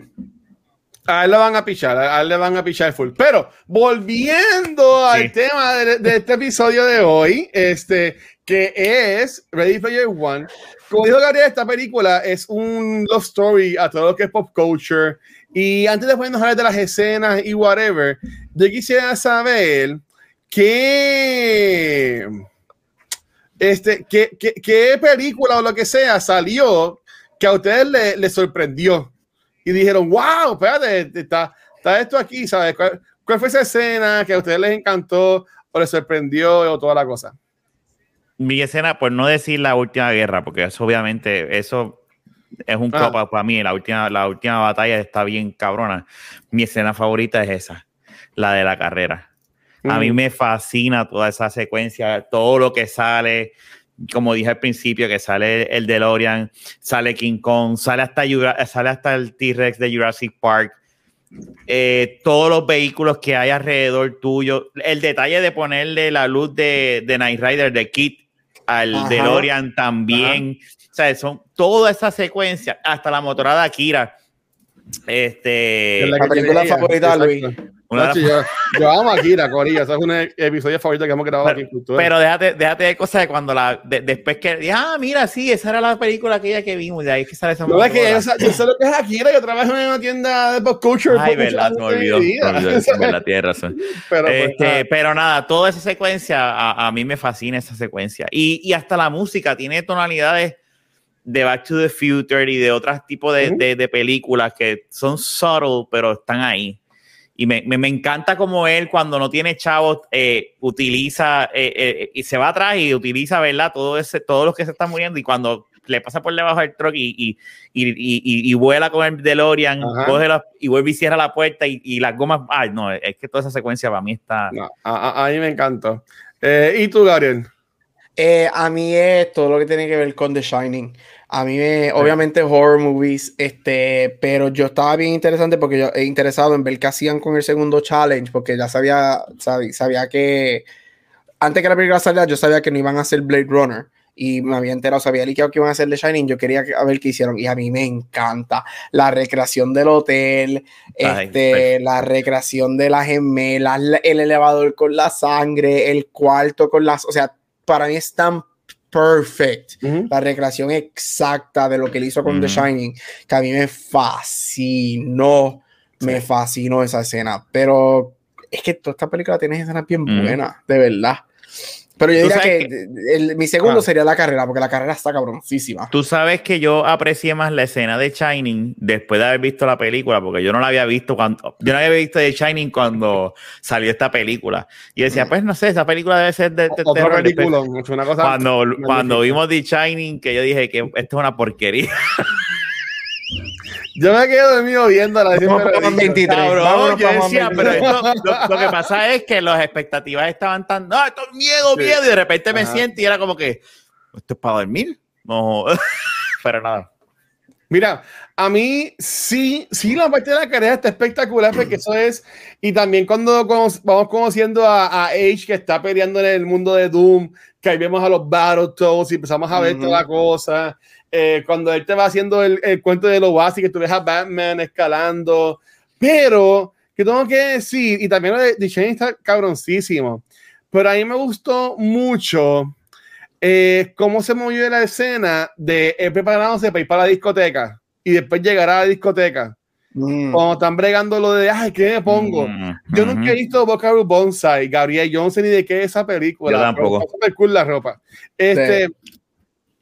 A él le van a pichar, a él le van a pichar full. Pero volviendo al tema de, de, este episodio de hoy, este, que es Ready Player One, como dijo Gabriel, esta película es un love story a todo lo que es pop culture. Y antes de ponernos a hablar de las escenas y whatever, yo quisiera saber qué, este, qué, qué, qué película o lo que sea salió que a ustedes les le sorprendió y dijeron, wow, espérate, está, está esto aquí, ¿sabes? ¿Cuál, ¿Cuál, fue esa escena que a ustedes les encantó o les sorprendió o toda la cosa? Mi escena, por no decir la última guerra, porque eso obviamente, eso es un ah. para mí, la última, la última batalla está bien cabrona. Mi escena favorita es esa, la de la carrera. A mí mm. me fascina toda esa secuencia, todo lo que sale, como dije al principio, que sale el DeLorean, sale King Kong, sale hasta, sale hasta el T-Rex de Jurassic Park. Eh, todos los vehículos que hay alrededor tuyo, el detalle de ponerle la luz de, de Night Rider de Kit al DeLorean también, o sea, son toda esa secuencia, hasta la motorada Akira. Este, la, película favorita, Luis yo, amo a Kira, Corilla. Ese es un episodio favorito que hemos grabado aquí en Cultura. Pero déjate, déjate de cosas de cuando la. después que. Ah, mira, sí, esa era la película aquella que vimos. De ahí que sale esa No, es que yo, sé lo que es Akira. Yo trabajo en una tienda de pop culture. Ay, verdad, me olvidó. la tierra. Pero, pues, este, pero nada, toda esa secuencia, a, a, mí me fascina esa secuencia. Y, y hasta la música tiene tonalidades de Back to the Future y de otros tipos de, de, de, películas que son subtle, pero están ahí. Y me, me, encanta como él, cuando no tiene chavos, eh, utiliza eh, eh, y se va atrás y utiliza, ¿verdad? Todo ese, todos los que se están muriendo. Y cuando le pasa por debajo del truck y, y, y, y vuela con el DeLorean, coge y vuelve y cierra la puerta y, las gomas. Ay, no, es que toda esa secuencia para mí está. a, mí me encanta. ¿Y tú, Gabriel? A mí es todo lo que tiene que ver con The Shining. A mí me, obviamente horror movies, este, pero yo estaba bien interesante porque yo he interesado en ver qué hacían con el segundo challenge, porque ya sabía, sabía, sabía que antes que la película saliera, yo sabía que no iban a hacer Blade Runner y me había enterado, sabía que iban a hacer The Shining, yo quería ver qué hicieron y a mí me encanta la recreación del hotel, este, la recreación de las gemelas, el elevador con la sangre, el cuarto con las, o sea, para mí es tan perfect. La recreación exacta de lo que él hizo con The Shining, que a mí me fascinó, me fascinó esa escena. Pero es que toda esta película tiene escenas bien buenas, de verdad. Pero yo diría que, mi segundo sería la carrera, porque la carrera está cabroncísima. Tú sabes que yo aprecié más la escena de Shining después de haber visto la película, porque yo no la había visto cuando. Yo no había visto de Shining cuando salió esta película. Y decía, pues no sé, esa película debe ser de, cuando, cuando vimos The Shining, que yo dije que esto es una porquería. Yo me quedo mío viendo la 23. Cabrón, yo decía, pero lo, que pasa es que las expectativas estaban tan, no, esto es miedo, miedo, y de repente me siento y era como que, ¿esto es para dormir? No, pero nada. Mira, a mí sí, sí, la parte de la carrera está espectacular porque eso es, y también cuando vamos conociendo a, a Age que está peleando en el mundo de Doom, que ahí vemos a los Battletoads y empezamos a ver toda la cosa. Eh, cuando él te va haciendo el, el cuento de lo básico, que tú ves a Batman escalando, pero que tengo que decir, y también lo de, de está cabroncísimo, pero a mí me gustó mucho eh, cómo se movió la escena de él preparándose para ir para la discoteca y después llegar a la discoteca. Mm. Cuando están bregando lo de, ay, ¿qué me pongo? Mm, yo nunca he visto Bocaru Bonsai, Gabriel, sé ni de qué es esa película. Yo tampoco. Super cool la ropa. Este,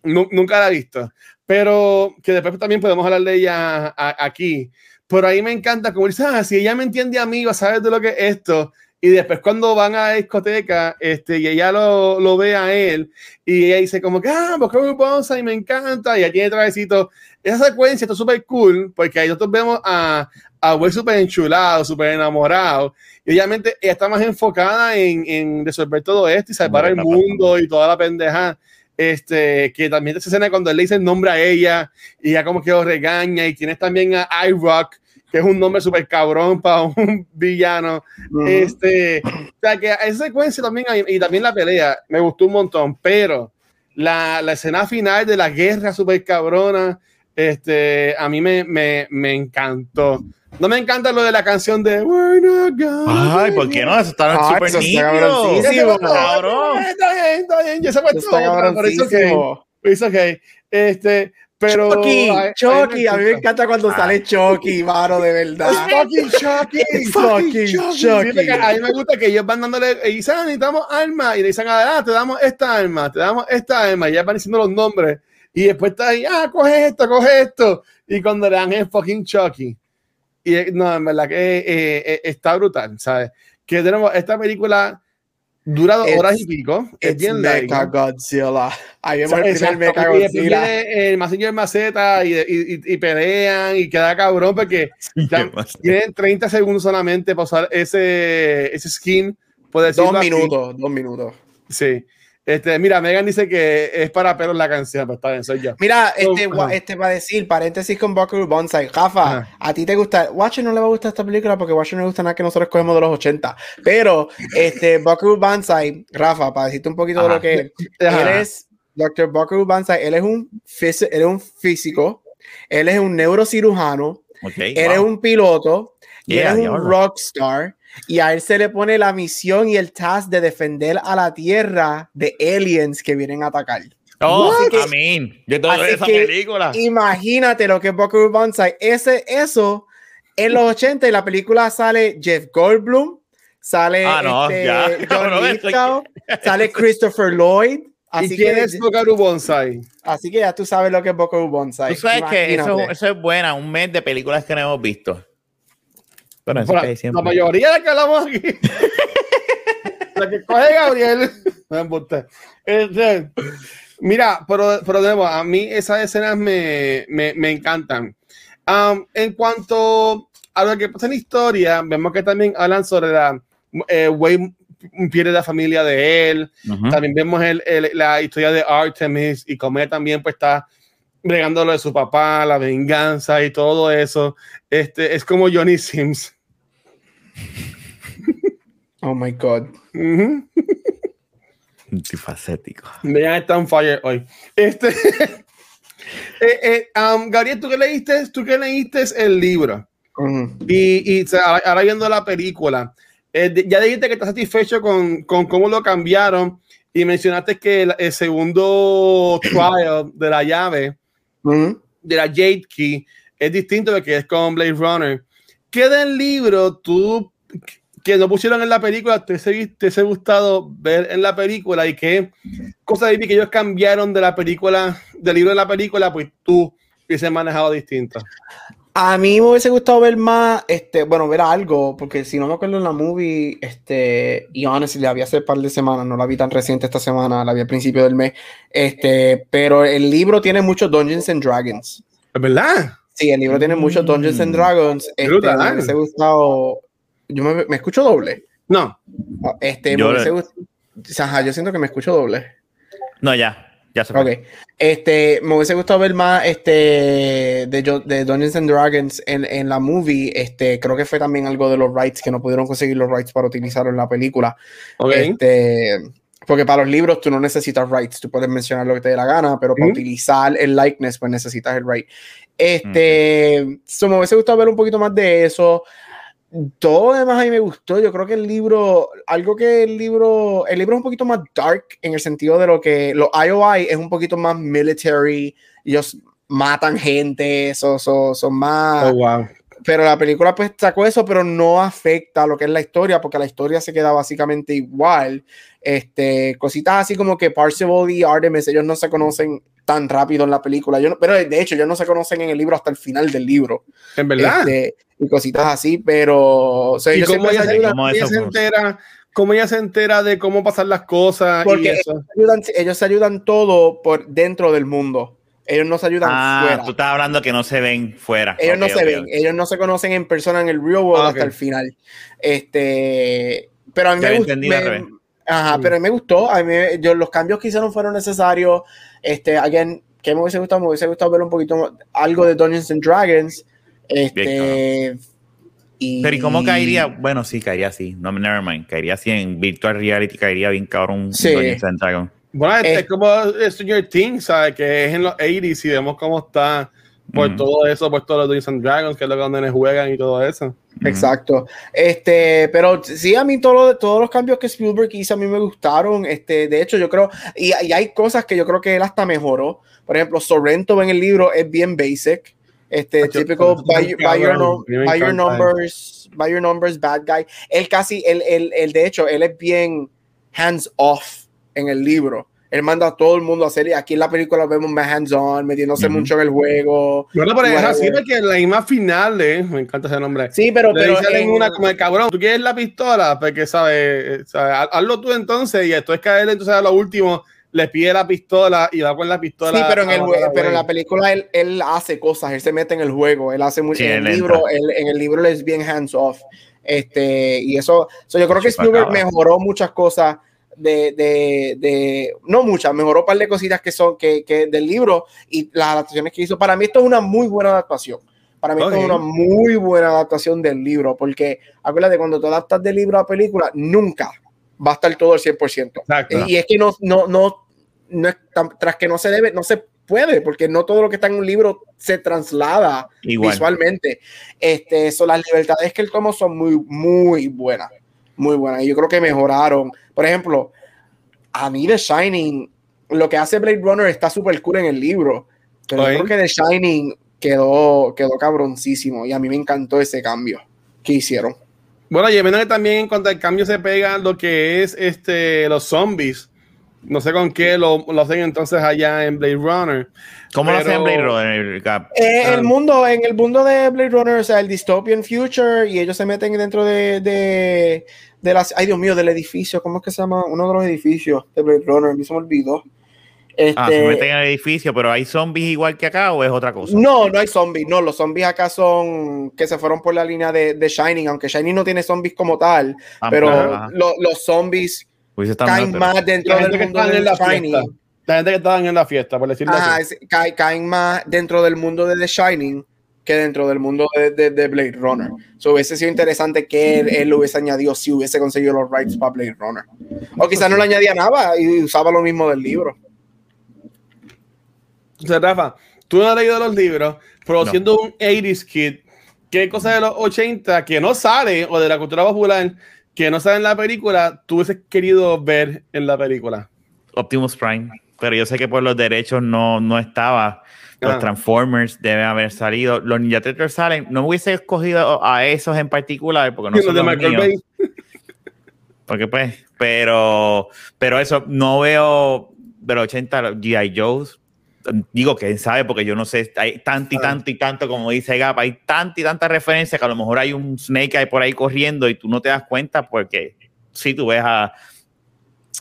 nunca la he visto, pero que después también podemos hablar de ella aquí. Por ahí me encanta como dice, ah, si ella me entiende a mí, va a saber de lo que es esto. Y después cuando van a la discoteca, este, y ella lo, lo ve a él, y ella dice como que, ah, porque me y me encanta, y ella tiene travesito. Esa secuencia está súper cool, porque ahí nosotros vemos a, a Will súper enchulado, súper enamorado, y obviamente ella está más enfocada en, en resolver todo esto y salvar el mundo y toda la pendeja este, que también esa escena cuando él le dice el nombre a ella y ella como que lo regaña y tienes también a iRock que es un nombre súper cabrón para un villano. Este, o sea, que esa secuencia también, y también la pelea, me gustó un montón, pero la, la escena final de la guerra súper cabrona, este, a mí me, me, me encantó. No me encanta lo de la canción de We're not gonna Ay, ¿por qué no? Eso está súper nítido. cabrón. Está bien, está bien. Ya se fue todo. Por eso que. Hizo que. Este. Pero. Chucky, Chucky. A mí me encanta cuando sale Chucky, mano, de verdad. Es fucking Chucky. fucking Chucky. A mí me gusta que ellos van dándole. Y dicen, ah, necesitamos armas. Y le dicen, ah, te damos esta arma, te damos esta arma. Y ya van diciendo los nombres. Y después está ahí, ah, coge esto, coge esto. Y cuando le dan es fucking Chucky. Y no, en verdad que eh, eh, está brutal, ¿sabes? Que tenemos esta película Dura dos horas y pico. Es bien Mecha Godzilla. Ahí vemos el primer Mecha Godzilla. El Massinger Maceta y, y, y, pelean y queda cabrón porque tienen 30 segundos solamente para usar ese, ese skin. Dos minutos, dos minutos. Sí. Este, mira, Megan dice que es para pelos la canción, pero está bien, soy yo. Mira, este, este va a decir, paréntesis con Buckaroo Bonsai. Rafa, a ti te gusta, Watcher no le va a gustar esta película porque Watcher no le gusta nada que nosotros cogemos de los 80. Pero, este, Buckaroo Bonsai, Rafa, para decirte un poquito de lo que él es, Dr. Buckaroo Bonsai, él es un, él es un físico, él es un neurocirujano, él es un piloto, y él es un rockstar y a él se le pone la misión y el task de defender a la Tierra de aliens que vienen a atacar. Oh, amén. Yo tengo esa película. Imagínate lo que es Buckaroo Banzai. Ese, eso, en los 80 y la película sale Jeff Goldblum, sale ah, este, John sale Christopher Lloyd. Así ¿Y quién que, es Buckaroo Bonsai? Así que ya tú sabes lo que es Buckaroo Bonsai. Tú sabes que eso, eso, es buena, un mes de películas que no hemos visto. Bueno, la mayoría de la que hablamos aquí. la que coge Gabriel. Este, mira, pero, pero a mí esas escenas me, me, me encantan. Um, en cuanto a lo que pasa en la historia, vemos que también hablan sobre la eh, Way pierde la familia de él. También vemos el, la historia de Artemis y cómo él también pues está bregando lo de su papá, la venganza y todo eso. Este, es como Johnny Sims. Oh my God. Multifacético. Vean, está en fire hoy. Este, eh, eh, um, Gabriel, ¿tú qué leíste? ¿Tú qué leíste el libro? Y, y ahora viendo la película, eh, ya dijiste que estás satisfecho con, con, cómo lo cambiaron y mencionaste que el, segundo trial de la llave, de la Jade Key, es distinto de que es con Blade Runner. ¿Qué del libro tú que no pusieron en la película te se ha gustado ver en la película y qué cosas que ellos cambiaron de la película, del libro de la película, pues tú hubiese manejado distinto? A mí me hubiese gustado ver más, este, bueno, ver algo, porque si no me acuerdo en la movie, este, y honestly, la vi hace un par de semanas, no la vi tan reciente esta semana, la vi al principio del mes, este, pero el libro tiene muchos Dungeons and Dragons. ¿Es verdad? Sí, el libro tiene muchos Dungeons and mm. Dragons. Este, me hubiese gustado yo me, me, escucho doble. No. Este, yo, yo siento que me escucho doble. No, ya. Ya se fue. Ok. Este, me hubiese gustado ver más este, de, de Dungeons and Dragons en, en, la movie. Este, creo que fue también algo de los rights que no pudieron conseguir los rights para utilizarlo en la película. Okay. Este, porque para los libros tú no necesitas rights, tú puedes mencionar lo que te dé la gana, pero para utilizar el likeness pues necesitas el right. Este, me hubiese gustado ver un poquito más de eso todo además a mí me gustó. Yo creo que el libro, algo que el libro, el libro es un poquito más dark en el sentido de lo que los IOI es un poquito más military. Ellos matan gente, son, son, más. Oh, wow. Pero la película pues sacó eso, pero no afecta a lo que es la historia, porque la historia se queda básicamente igual. Este, cositas así como que Parzival y Artemis, ellos no se conocen tan rápido en la película. Yo pero de hecho, ellos no se conocen en el libro hasta el final del libro. En verdad. Este, y cositas así, pero. ¿Y cómo ella, se, entera? ¿Cómo ella se entera de cómo pasar las cosas? Porque Ellos, se ayudan, todo por dentro del mundo. Ellos no se ayudan ah, fuera. Tú estás hablando que no se ven fuera. Ellos no se ven, ellos no se conocen en persona en el real world ah, hasta el final. Este, pero a mí me, gustó, ajá, pero a mí me gustó. A mí, yo, los cambios que hicieron fueron necesarios. Este, again, que me hubiese gustado, me hubiese gustado ver un poquito algo de Dungeons and Dragons este, y... Pero ¿y cómo caería? Bueno, sí, caería así. No, never mind. Caería así en Virtual Reality, caería bien cabrón. Sí. Bueno, es, es como Stranger Things, ¿sabes? Que es en los 80s y vemos cómo está por todo eso, por todos los Dungeons and Dragons, que es lo que donde juegan y todo eso. Exacto. Este, pero sí, a mí todo, todos los cambios que Spielberg hizo a mí me gustaron. Este, de hecho, yo creo, y, y hay cosas que yo creo que él hasta mejoró. Por ejemplo, Sorrento en el libro es bien basic. Este típico buy, your, numbers, buy your numbers, bad guy. Él casi, él, él, él, de hecho, él es bien hands off en el libro. Él manda a todo el mundo a hacer, y aquí en la película vemos más hands-on, metiéndose mucho en el juego. Bueno, pero es así, porque en la misma final, eh, me encanta ese nombre. Sí, pero, pero en una como el cabrón, tú quieres la pistola, porque sabes, sabe, hazlo tú entonces, y esto es caer entonces a lo último le pide la pistola y va con la pistola. Sí, pero en, el, pero en la película él, él, hace cosas, él se mete en el juego, él hace mucho. en, el libro, en el libro es bien hands off. Este, y eso, yo creo que Spielberg mejoró muchas cosas de, de, de, no muchas, mejoró un par de cositas que son que, que, del libro y las adaptaciones que hizo. Para mí esto es una muy buena adaptación. Para mí esto es una muy buena adaptación del libro, porque acuérdate, cuando tú adaptas del libro a película, nunca va a estar todo al 100%. Y es que no, no, no tras que no se debe, no se puede, porque no todo lo que está en un libro se traslada visualmente. Este, son las libertades que él tomó son muy, muy buenas, muy buenas. Y yo creo que mejoraron. Por ejemplo, a mí The Shining, lo que hace Blade Runner está súper cool en el libro, pero yo creo que The Shining quedó, quedó cabroncísimo y a mí me encantó ese cambio que hicieron. Bueno, y también en cuanto al cambio se pega lo que es este, los zombies no sé con qué lo, lo, hacen entonces allá en Blade Runner. ¿Cómo lo hacen en Blade Runner? Eh, el mundo, en el mundo de Blade Runner, o sea, el dystopian future, y ellos se meten dentro de, de, de las. Ay, Dios mío, del edificio. ¿Cómo es que se llama? Uno de los edificios de Blade Runner. A mí se me olvidó. Este, ah, se meten en el edificio, pero ¿hay zombies igual que acá o es otra cosa? No, no hay zombies. No, los zombies acá son que se fueron por la línea de, de Shining, aunque Shining no tiene zombies como tal, ah, pero los zombies caen más dentro del mundo de The Shining. La gente que estaban en la fiesta, por decirlo así. caen más dentro del mundo de The Shining que dentro del mundo de, de, Blade Runner. So, hubiese sido interesante que él, lo hubiese añadido si hubiese conseguido los rights para Blade Runner. O quizás no le añadía nada y usaba lo mismo del libro. O Rafa, tú no has leído los libros, pero siendo un 80s kid, ¿qué cosa de los 80 que no sale o de la cultura popular que no sale en la película, tú hubieses querido ver en la película? Optimus Prime, pero yo sé que por los derechos no, no estaba. Los ah. Transformers deben haber salido. Los Ninja Turtles salen. No hubiese escogido a esos en particular porque no son los míos. Porque pues, pero, pero eso, no veo de los 80 G.I. Joe's digo, quién sabe, porque yo no sé, hay tanto y tanto y tanto, como dice Gap, hay tanta y tanta referencia que a lo mejor hay un Snake ahí por ahí corriendo y tú no te das cuenta porque si tú ves a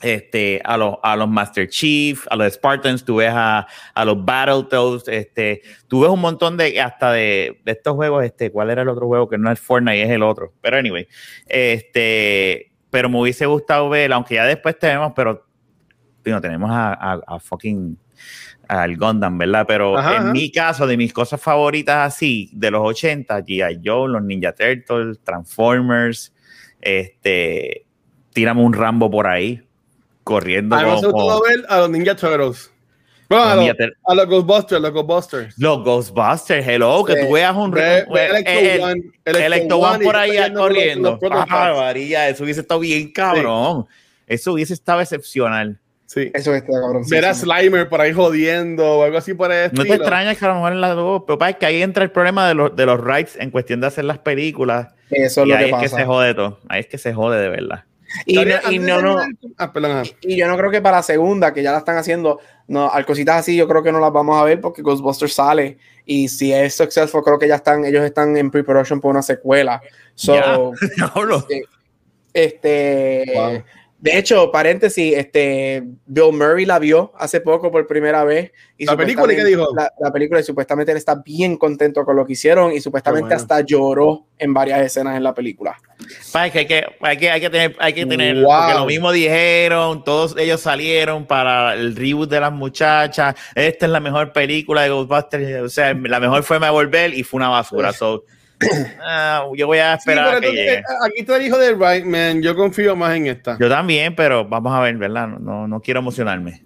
este, a, los, a los Master Chief, a los Spartans, tú ves a, a los Battletoads, este, tú ves un montón de, hasta de, de, estos juegos, este, ¿cuál era el otro juego? Que no es Fortnite, es el otro, pero anyway, este, pero me hubiese gustado ver, aunque ya después tenemos, pero, digo, tenemos a, a, a fucking al Gundam, ¿verdad? Pero en mi caso, de mis cosas favoritas así, de los 80, G.I. Joe, los Ninja Turtles, Transformers, este, tiramos un Rambo por ahí, corriendo. A, como, ver a los Ninja Turtles. Bueno, a, los, a, los, Ghostbusters, los Ghostbusters. Los Ghostbusters, hello, que tú veas un el, el, Electro One por ahí corriendo. Ah, María, eso hubiese estado bien cabrón. Eso hubiese estado excepcional. Sí. Eso está cabrón. Ver a Slimer por ahí jodiendo o algo así por ahí. No te extrañas que a lo mejor en las dos, pero es que ahí entra el problema de los, de los rights en cuestión de hacer las películas. Eso es lo ahí que es que se jode todo. Ahí es que se jode de verdad. Y, no, no, ah, y, yo no creo que para la segunda, que ya la están haciendo, no, al cositas así, yo creo que no las vamos a ver porque Ghostbusters sale. Y si es successful, creo que ya están, ellos están en preparation por una secuela. So, este, este de hecho, paréntesis, este, Bill Murray la vio hace poco por primera vez. Y ¿La película qué dijo? La, película y supuestamente él está bien contento con lo que hicieron y supuestamente hasta lloró en varias escenas en la película. hay que, hay que, hay que tener, hay que tener porque lo mismo dijeron, todos ellos salieron para el reboot de las muchachas, esta es la mejor película de Ghostbusters, o sea, la mejor forma de volver y fue una basura. So, Ah, yo voy a esperar. que eh, Aquí está el hijo de Right Man. Yo confío más en esta. Yo también, pero vamos a ver, ¿verdad? No, no, quiero emocionarme.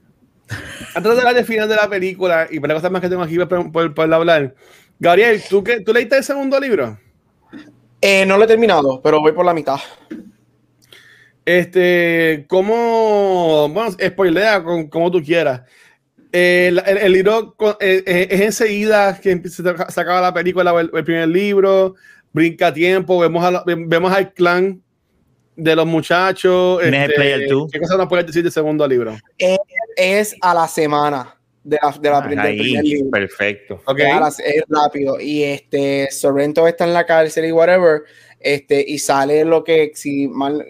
Antes de hablar del final de la película y para cosas más que tengo aquí por, por, hablar, Gabriel, ¿tú, qué, ¿tú leíste el segundo libro? Eh, no lo he terminado, pero voy por la mitad. Este, ¿cómo? Bueno, spoilea como tú quieras. Eh, el, libro eh, eh, es enseguida que empieza, se acaba la película, el, el primer libro, brinca tiempo, vemos, a vemos al clan de los muchachos. Este, ¿Qué cosa nos puedes decir del segundo libro? Es, a la semana de la, de la ah, libro. Perfecto. Okay. Es, rápido. Y este Sorrento está en la cárcel y whatever. Este, y sale lo que, si mal,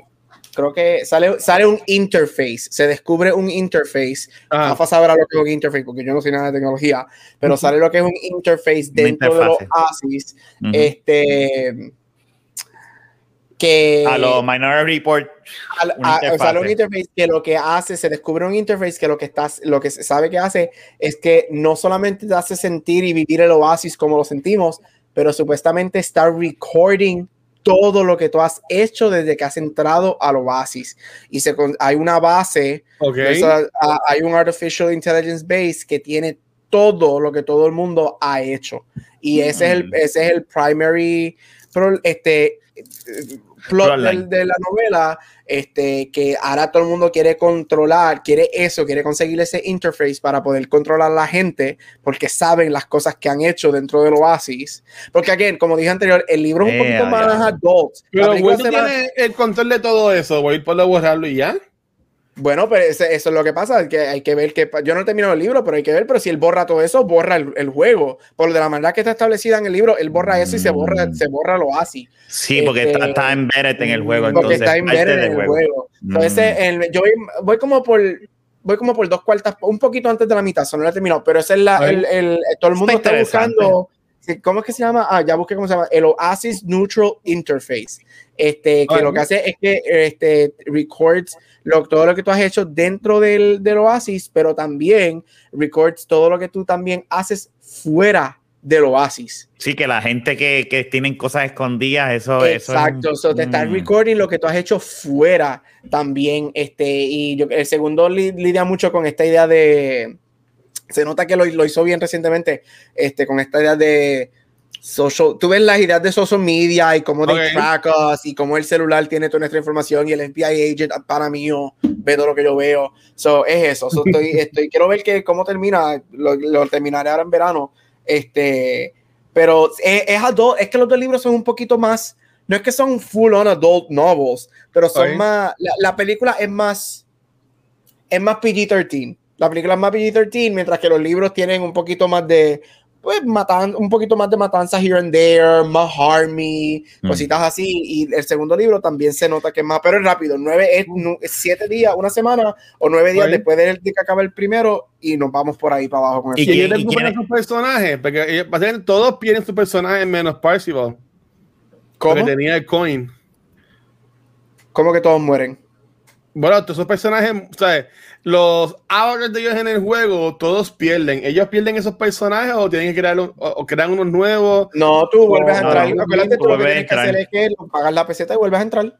creo que sale, sale un interface, se descubre un interface. Ah. Rafa sabrá lo que es un interface, porque yo no sé nada de tecnología, pero sale lo que es un interface dentro de los ASIS. Este que a los Minority Report sale un interface que lo que hace se descubre un interface que lo que estás lo que se sabe que hace es que no solamente te hace sentir y vivir el oasis como lo sentimos pero supuestamente está recording todo lo que tú has hecho desde que has entrado al Oasis. Y se, hay una base, hay un Artificial Intelligence Base que tiene todo lo que todo el mundo ha hecho. Y ese, es el, mm. ese es el primary este, plot de la novela este, que ahora todo el mundo quiere controlar, quiere eso, quiere conseguir ese interface para poder controlar a la gente, porque saben las cosas que han hecho dentro del Oasis. Porque, again, como dije anterior, el libro es un poquito más adult. Pero tiene el control de todo eso, voy a poder borrarlo y ya. Bueno, pero eso, es lo que pasa, que hay que ver que yo no he terminado el libro, pero hay que ver, pero si él borra todo eso, borra el, juego. Por de la manera que está establecida en el libro, él borra eso y se borra, mm. se borra lo así. Sí, porque está, está embedded en el juego. Porque está embedded en el juego. Entonces, mm. yo voy, como por voy como por dos cuartas, un poquito antes de la mitad, no lo he terminado, pero ese es la, el, el, todo el mundo está buscando ¿Cómo es que se llama? Ah, ya busqué cómo se llama. El Oasis Neutral Interface. Este, que lo que hace es que este, records lo, todo lo que tú has hecho dentro del, del, Oasis, pero también records todo lo que tú también haces fuera del Oasis. Sí, que la gente que, que tienen cosas escondidas, eso, Exacto, eso te está recording lo que tú has hecho fuera también. Este, y yo, el segundo lidia mucho con esta idea de se nota que lo, lo, hizo bien recientemente este, con esta idea de social. Tú ves las ideas de social media y cómo de track y cómo el celular tiene toda nuestra información y el FBI agent para mí ve todo lo que yo veo. So, es eso. estoy, estoy, quiero ver que, cómo termina. Lo, terminaré ahora en verano. Este, pero es, es, es que los dos libros son un poquito más. No es que son full on adult novels, pero son más. La, la película es más. Es más PG-13 la película es más PG-13, mientras que los libros tienen un poquito más de, pues, matan, un poquito más de matanza here and there, más harmy, mm. cositas así. Y el segundo libro también se nota que es más, pero es rápido. Nueve, es, siete días, una semana o nueve días después de que acaba el primero y nos vamos por ahí para abajo con el ¿Y quién es su personaje? Porque todos tienen su personaje menos Parcival. ¿Cómo? Porque tenía el coin. ¿Cómo que todos mueren? Bueno, todos esos personajes, o sea, los avatars de ellos en el juego, todos pierden. ¿Ellos pierden esos personajes o tienen que crear o, crean unos nuevos? No, tú vuelves a entrar. No, Acuérdate, tú lo que tienes que hacer es que pagas la peseta y vuelves a entrar.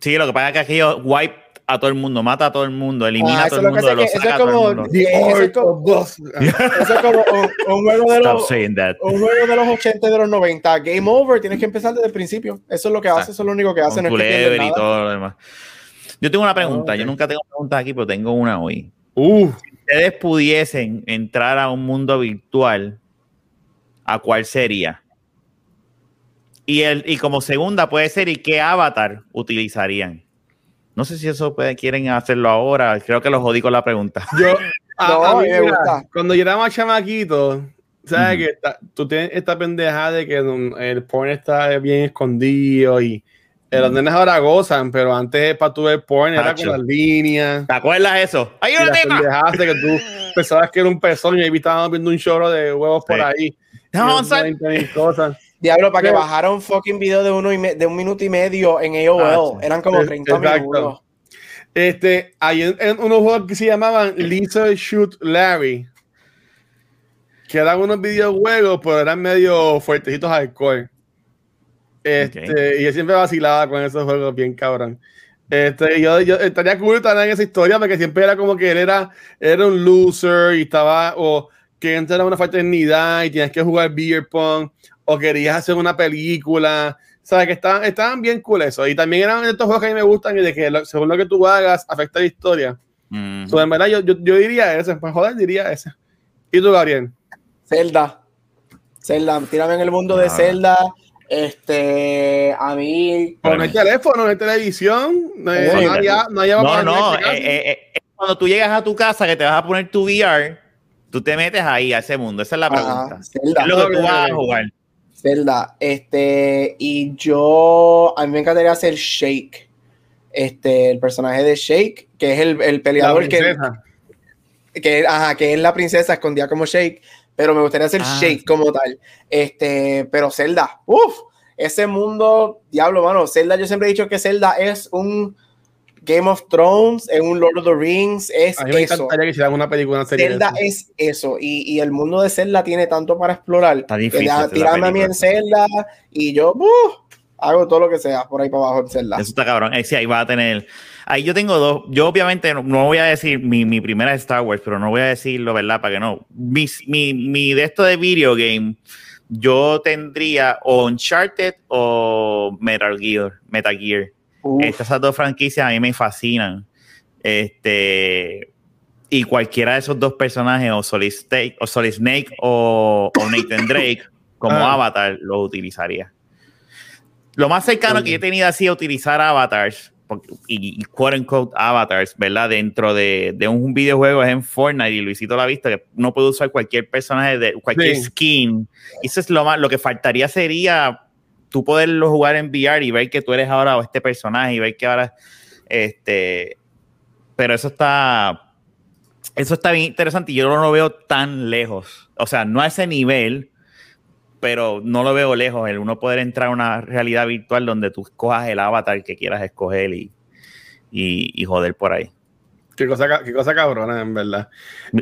Sí, lo que pasa es que aquí yo wipe a todo el mundo, mata a todo el mundo, elimina ah, a todo el mundo, eso es como un, juego de los un juego de los 80 de los 90. Game over, tienes que empezar desde el principio. Eso es lo que hace, eso es lo único que hace. No es que y todo lo demás. Yo tengo una pregunta, yo nunca tengo preguntas aquí, pero tengo una hoy. Uh. Si ustedes pudiesen entrar a un mundo virtual, ¿a cuál sería? Y, el, y como segunda puede ser, ¿y qué avatar utilizarían? No sé si eso puede, quieren hacerlo ahora. Creo que los jodí con la pregunta. Yo, a, mí, cuando yo era más chamaquito, ¿sabes? que tú tienes esta pendeja de que el porn está bien escondido y eh, los nenes ahora gozan, pero antes para tu ver porn era con las líneas. ¿Te acuerdas eso? ¡Hay una Dejaste que tú pensabas que era un pezón y ahí estábamos viendo un chorro de huevos por ahí. No, cosas. Diablo, para que bajara un fucking video de, uno y de un minuto y medio en AOL. Eran como 30 minutos. Este, hay unos juegos que se llamaban Lisa Shoot Larry. Que eran unos videojuegos, pero eran medio fuertecitos alcohol. Este, Y yo siempre vacilaba con esos juegos bien cabrón. Este, yo, yo estaría cool estar en esa historia porque siempre era como que él era, era un loser y estaba, o que entraba una fraternidad y tienes que jugar beer pong, o querías hacer una película. ¿Sabes? Que estaban, estaban bien cool eso. Y también eran estos juegos que a mí me gustan y de que según lo que tú hagas afecta la historia. Mm. en verdad, yo, yo, yo, diría ese. Pues joder, diría ese. ¿Y tú, Gabriel? Zelda. Zelda. Tírame en el mundo de ah. Zelda Este, a mí. Con el teléfono, no hay televisión, no hay, no, no, eh, eh, eh, cuando tú llegas a tu casa que te vas a poner tu VR, tú te metes ahí a ese mundo. Esa es la pregunta. es lo que tú vas a jugar. Zelda, este, y yo, a mí me encantaría hacer Shake. Este, el personaje de Shake, que es el, el peleador que, que, ajá, que es la princesa escondida como Shake pero me gustaría hacer ah, Shake como tal. Este, pero Zelda, uff, ese mundo, diablo, mano, Zelda, yo siempre he dicho que Zelda es un Game of Thrones, es un Lord of the Rings, es a mí me encantaría que hicieran una película, una serie Zelda es eso, y, y, el mundo de Zelda tiene tanto para explorar. Está difícil. Tirarme a mí en Zelda, y yo, uff, hago todo lo que sea por ahí para abajo en Zelda. Eso está cabrón. Eh, sí, ahí va a tener Ahí yo tengo dos. Yo obviamente no, voy a decir mi, mi, primera Star Wars, pero no voy a decirlo, ¿verdad? Para que no. Mi, mi, mi de esto de video game, yo tendría o Uncharted o Metal Gear. Metal Gear. Estas dos franquicias a mí me fascinan. Este y cualquiera de esos dos personajes, o Solid Snake o, Solid Snake, o, Nathan Drake, como ah. avatar, lo utilizaría. Lo más cercano que he tenido así a utilizar avatars y, quote unquote avatars, ¿verdad? Dentro de, de, un videojuego es en Fortnite y Luisito la ha visto que no puede usar cualquier personaje de cualquier skin. Y eso es lo más, lo que faltaría sería tú poderlo jugar en VR y ver que tú eres ahora este personaje y ver que ahora este pero eso está eso está bien interesante y yo no lo veo tan lejos. O sea, no a ese nivel, pero no lo veo lejos, el uno poder entrar a una realidad virtual donde tú escojas el avatar que quieras escoger y, y, joder por ahí. Qué cosa, qué cosa cabrona, en verdad.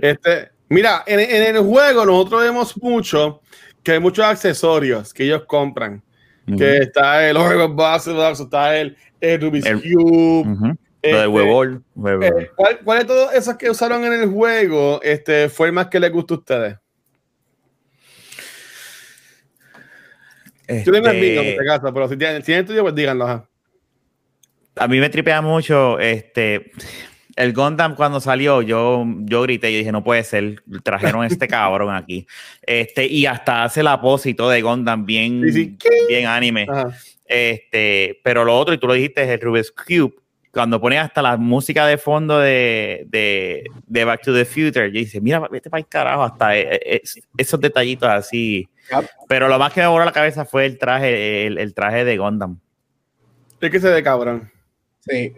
Este, mira, en, en, el juego nosotros vemos mucho que hay muchos accesorios que ellos compran. Que está el Oreo Box, está el, el Rubik's Cube. Lo de este, huevol. Eh, ¿cuál, ¿Cuál, de todos esos que usaron en el juego este, fue el más que les gustó a ustedes? Yo tengo el en este caso, pero si tienen, si tuyo, pues díganlo. A mí me tripea mucho este. El Gundam cuando salió, yo, yo grité y dije, no puede ser, trajeron este cabrón aquí. Este, y hasta hace y todo de Gundam bien, bien anime. Este, pero lo otro, y tú lo dijiste, es el Rubik's Cube. Cuando pone hasta la música de fondo de, de, de Back to the Future, yo dice, mira, vete para el carajo, hasta eh, eh, esos detallitos así pero lo más que me voló la cabeza fue el traje, el, traje de Gundam. Es que se de cabrón. Sí.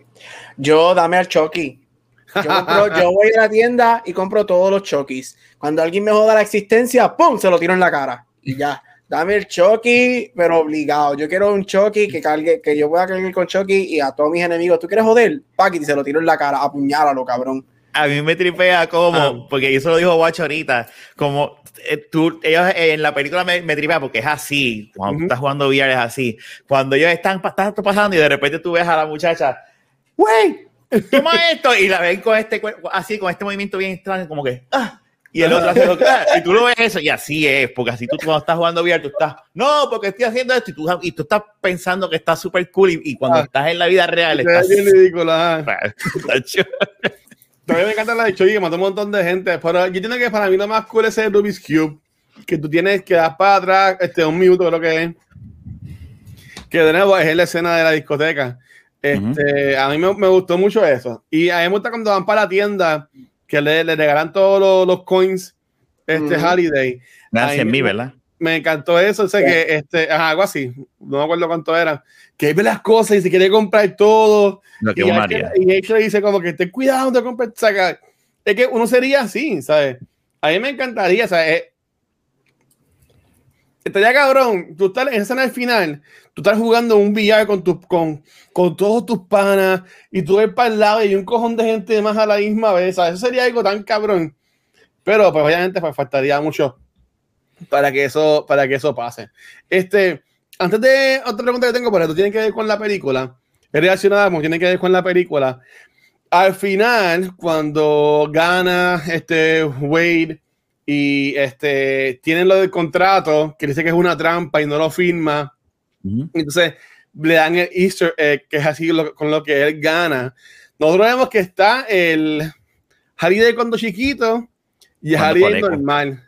Yo dame al Chucky. Yo, voy a la tienda y compro todos los Chokis. Cuando alguien me joda la existencia, ¡pum! Se lo tiro en la cara. Y ya. Dame el Chucky, pero obligado. Yo quiero un Chucky que cargue, que yo pueda cargar con Chucky y a todos mis enemigos. ¿Tú quieres joder? y se lo tiro en la cara. Apuñálalo, cabrón. A mí me tripea como, ah. porque eso lo dijo Guacho ahorita, como eh, tú, ellos eh, en la película me, me tripea porque es así, cuando estás jugando VR es así. Cuando ellos están, pasando y de repente tú ves a la muchacha, ¡wey! Toma esto y la ven con este así, con este movimiento bien extraño, como que, ¡ah! Y el otro hace lo que, y tú lo ves eso, y así es, porque así tú cuando estás jugando VR, tú estás, no, porque estoy haciendo esto, y tú, y tú estás pensando que está súper cool, y, cuando ah. estás en la vida real, estás. Es También me encanta la de Chucky, mató un montón de gente. Pero yo entiendo que para mí lo más cool es el Rubik's Cube. Que tú tienes que dar para atrás este, un minuto, creo que es. Que de nuevo es la escena de la discoteca. Este, A mí me, me, gustó mucho eso. Y a mí me gusta cuando van para la tienda que le, le regalan todos los, los coins este holiday. Gracias, mí, ¿verdad? Me encantó eso. sé que este, algo así, no me acuerdo cuánto era que ve las cosas y se quiere comprar todo. Que y, haría. y le dice como que ten cuidado de comprar. es que uno sería así, ¿sabes? A mí me encantaría, ¿sabes? Estaría cabrón, tú estás en esa escena del final, tú estás jugando un VR con, tus con, con todos tus panas y tú ves para el lado y un cojón de gente más a la misma vez, ¿sabes? Eso sería algo tan cabrón. Pero pues obviamente pues, faltaría mucho para que eso, para que eso pase. Este, antes de otra pregunta que tengo, pero esto tiene que ver con la película. Es relacionada, tiene que ver con la película. Al final, cuando gana este Wade y este tienen lo del contrato, que dice que es una trampa y no lo firma, entonces le dan el Easter egg, que es así con lo que él gana. Nosotros vemos que está el Harry de cuando chiquito y el Harry normal.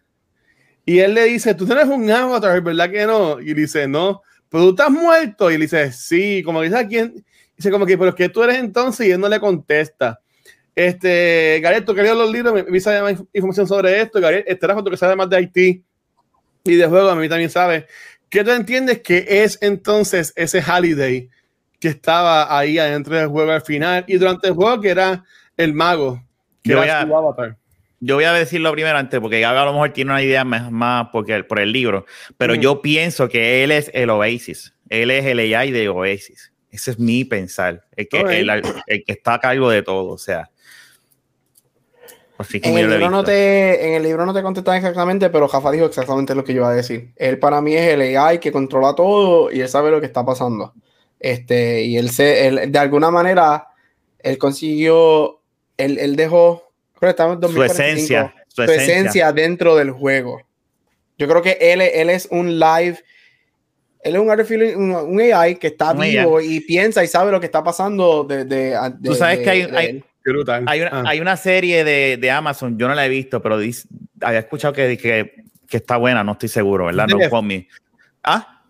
Y él le dice, tú tienes un avatar, ¿verdad que no? Y dice, no, pero tú estás muerto. Y le dice, sí, como que dice, quién? Dice, como que, pero que tú eres entonces, y él no le contesta. Este, Gabriel, tú querías los libros, me viste más información sobre esto. Gabriel, este era que sabe más de Haití y de juego, a mí también sabe. ¿Qué tú entiendes que es entonces ese holiday que estaba ahí adentro del juego al final y durante el juego que era el mago, que yo era avatar? Yo voy a decirlo primero antes, porque a lo mejor tiene una idea más, porque, por el libro, pero yo pienso que él es el Oasis, él es el AI de Oasis. Ese es mi pensar, el que, el, que está a cargo de todo, o sea. en, el libro no te, en el libro no te contestan exactamente, pero Jafa dijo exactamente lo que yo iba a decir. Él para mí es el AI que controla todo y él sabe lo que está pasando. Este, y él, se, él de alguna manera, él consiguió, él, él dejó su esencia, su, esencia. dentro del juego. Yo creo que él, él es un live, él es un, un, AI que está vivo y piensa y sabe lo que está pasando de, de, Tú sabes que hay, hay, hay, una, ah. hay, una, serie de, de, Amazon, yo no la he visto, pero había escuchado que, que, que, está buena, no estoy seguro, ¿verdad? No me. ¿Ah?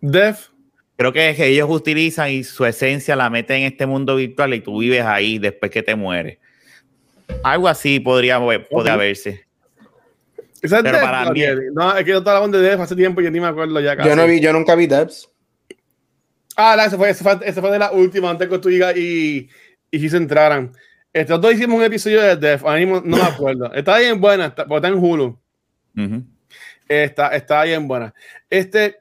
Def. Creo que, es que ellos utilizan y su esencia la meten en este mundo virtual y tú vives ahí después que te mueres. Algo así podría, podría verse. Pero para mí, no, es que yo estaba hablando de Devs hace tiempo y yo ni me acuerdo ya. Yo, no vi, yo nunca vi Devs. Ah, no, ese fue, ese fue, ese fue de la última, antes que tú digas y, y si se entraran. Estos dos hicimos un episodio de Death, ahora mismo no me acuerdo. Está bien buena, está, porque está en Hulu. está, está bien buena. Este,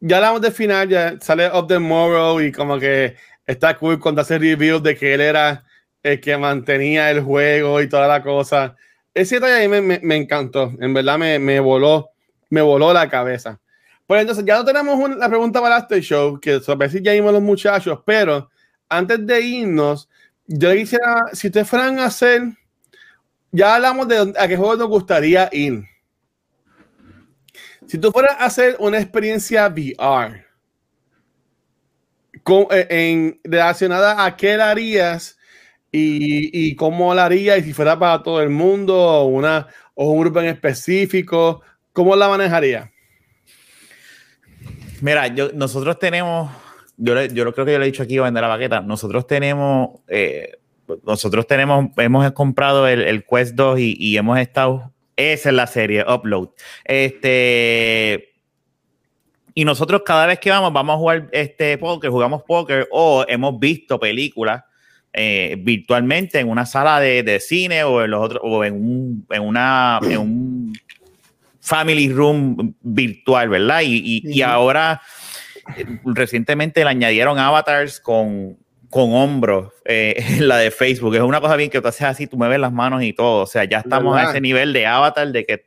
ya hablamos del final, ya sale Of the Morrow y como que está cool cuando hace reviews de que él era el que mantenía el juego y toda la cosa. Ese detalle ahí me, me, encantó, en verdad me, me, voló, me voló la cabeza. Pues entonces ya no tenemos la pregunta para este show, que sobre si ya vimos los muchachos, pero antes de irnos, yo quisiera, si ustedes fueran a hacer, ya hablamos de a qué juego nos gustaría ir. Si tú fueras a hacer una experiencia VR, con, eh, en, relacionada a qué harías y, cómo la haría y si fuera para todo el mundo o, una, o un grupo en específico, ¿cómo la manejaría? Mira, nosotros tenemos, yo, yo creo que yo le he dicho aquí a vender la baqueta, nosotros tenemos, eh, nosotros tenemos, hemos comprado el, el Quest 2 y, y, hemos estado, esa es la serie, Upload. Este, y nosotros cada vez que vamos, vamos a jugar este póker, jugamos póker o hemos visto películas eh, virtualmente en una sala de, cine o en los otros o en un, en una en un family room virtual, ¿verdad? Y, y, ahora eh, recientemente le añadieron avatars con, con hombros eh, en la de Facebook. Es una cosa bien que tú haces así, tú mueves las manos y todo. O sea, ya estamos a ese nivel de avatar de que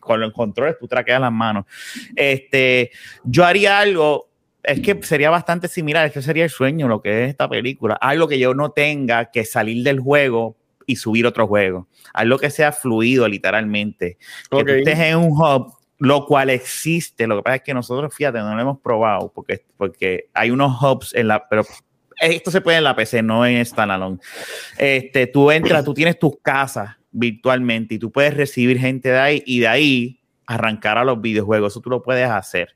con los controles tú traqueas las manos. Este, yo haría algo es que sería bastante similar, es que sería el sueño lo que es esta película. Algo que yo no tenga que salir del juego y subir otro juego. Algo que sea fluido, literalmente. Que tú estés en un hub, lo cual existe. Lo que pasa es que nosotros, fíjate, no lo hemos probado porque, porque hay unos hubs en la. Pero esto se puede en la PC, no en standalone. Este, tú entras, tú tienes tus casas virtualmente y tú puedes recibir gente de ahí y de ahí arrancar a los videojuegos. Eso tú lo puedes hacer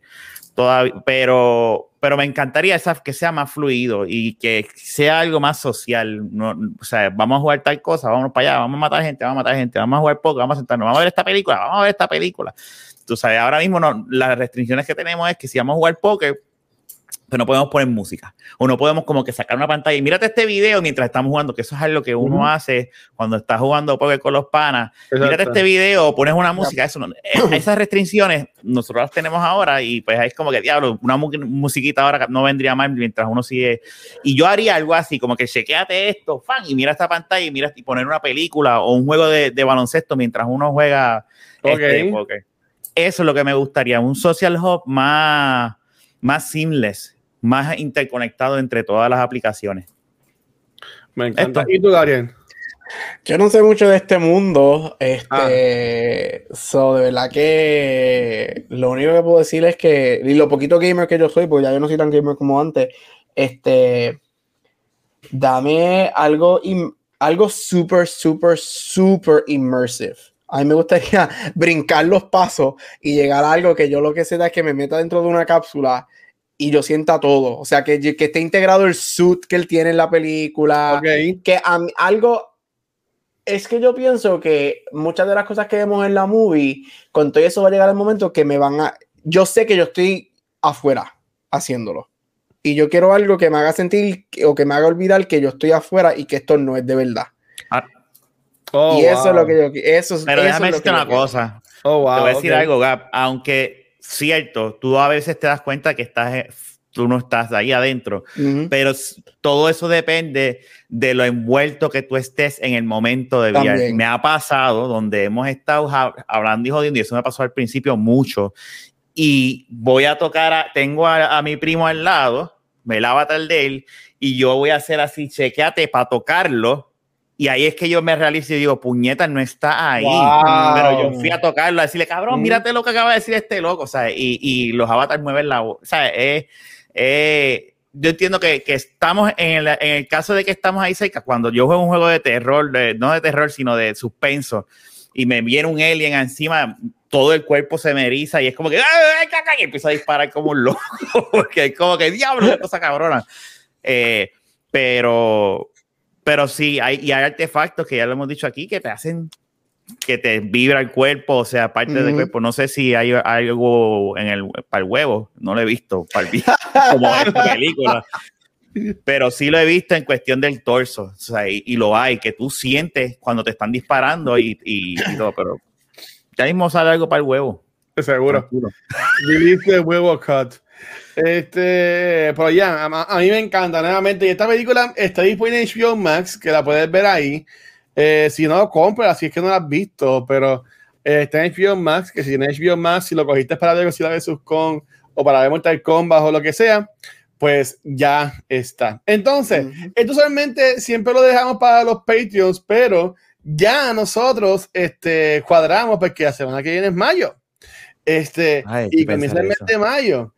pero, pero me encantaría esa, que sea más fluido y que sea algo más social. No, o sea, vamos a jugar tal cosa, vamos para allá, vamos a matar gente, vamos a matar gente, vamos a jugar poco, vamos a sentarnos, vamos a ver esta película, vamos a ver esta película. Tú sabes, ahora mismo no, las restricciones que tenemos es que si vamos a jugar póker, pero no podemos poner música. O no podemos como que sacar una pantalla y mírate este video mientras estamos jugando, que eso es algo que uno hace cuando está jugando póker con los panas. Mírate este video, o pones una música, eso eh, esas restricciones nosotros las tenemos ahora y pues es como que diablo, una musiquita ahora no vendría mal mientras uno sigue. Y yo haría algo así, como que chequeate esto, fan, y mira esta pantalla y mira y poner una película o un juego de, baloncesto mientras uno juega este, Eso es lo que me gustaría, un social hub más más seamless, más interconectado entre todas las aplicaciones. Me encanta. ¿Y tú, Darien? Yo no sé mucho de este mundo, este, ah. so, de verdad que lo único que puedo decir es que, y lo poquito gamer que yo soy, porque ya yo no soy tan gamer como antes, este, dame algo, algo super, super, super immersive. A mí me gustaría brincar los pasos y llegar a algo que yo lo que sé es que me meta dentro de una cápsula y yo sienta todo. O sea, que, que esté integrado el suit que él tiene en la película. Que algo. Es que yo pienso que muchas de las cosas que vemos en la movie, con todo eso va a llegar el momento que me van a. Yo sé que yo estoy afuera haciéndolo. Y yo quiero algo que me haga sentir o que me haga olvidar que yo estoy afuera y que esto no es de verdad. Ah. Oh, y eso es lo que yo eso Pero déjame decirte una cosa. Oh, te voy a decir algo, Gap. Aunque cierto, tú a veces te das cuenta que estás, eh, tú no estás ahí adentro, pero todo eso depende de lo envuelto que tú estés en el momento de vida. Me ha pasado donde hemos estado hablando y jodiendo, y eso me pasó al principio mucho, y voy a tocar, a, tengo a, mi primo al lado, me lava tal de él, y yo voy a hacer así, chequeate para tocarlo, y ahí es que yo me realizo y digo, puñeta, no está ahí. Pero yo fui a tocarlo, a decirle, cabrón, mírate lo que acaba de decir este loco. O sea, y, y los avatars mueven la voz. O sea, es, yo entiendo que, que estamos en el, en el, caso de que estamos ahí cerca, cuando yo juego un juego de terror, no de terror, sino de suspenso, y me viene un alien encima, todo el cuerpo se me eriza y es como que, y empiezo a disparar como un loco, porque es como que, diablo, qué cosa cabrona. Eh, pero, pero sí, hay, y hay artefactos que ya lo hemos dicho aquí que te hacen que te vibra el cuerpo, o sea, parte del cuerpo. No sé si hay, algo en el, para el huevo, no lo he visto, para el como en película. Pero sí lo he visto en cuestión del torso, o sea, y, lo hay, que tú sientes cuando te están disparando y, y, todo, pero ya mismo sale algo para el huevo. Seguro. Viviste huevo cut. Este, pero ya, a, mí me encanta nuevamente. Y esta película está disponible en HBO Max, que la puedes ver ahí. Eh, si no, compra, así es que no la has visto, pero eh, está en HBO Max, que si en HBO Max, si lo cogiste para ver si la ves con o para ver Mortal Kombat o lo que sea, pues ya está. Entonces, esto solamente siempre lo dejamos para los Patreons, pero ya nosotros este, cuadramos porque la semana que viene es mayo. Este, y comienza el mes de mayo.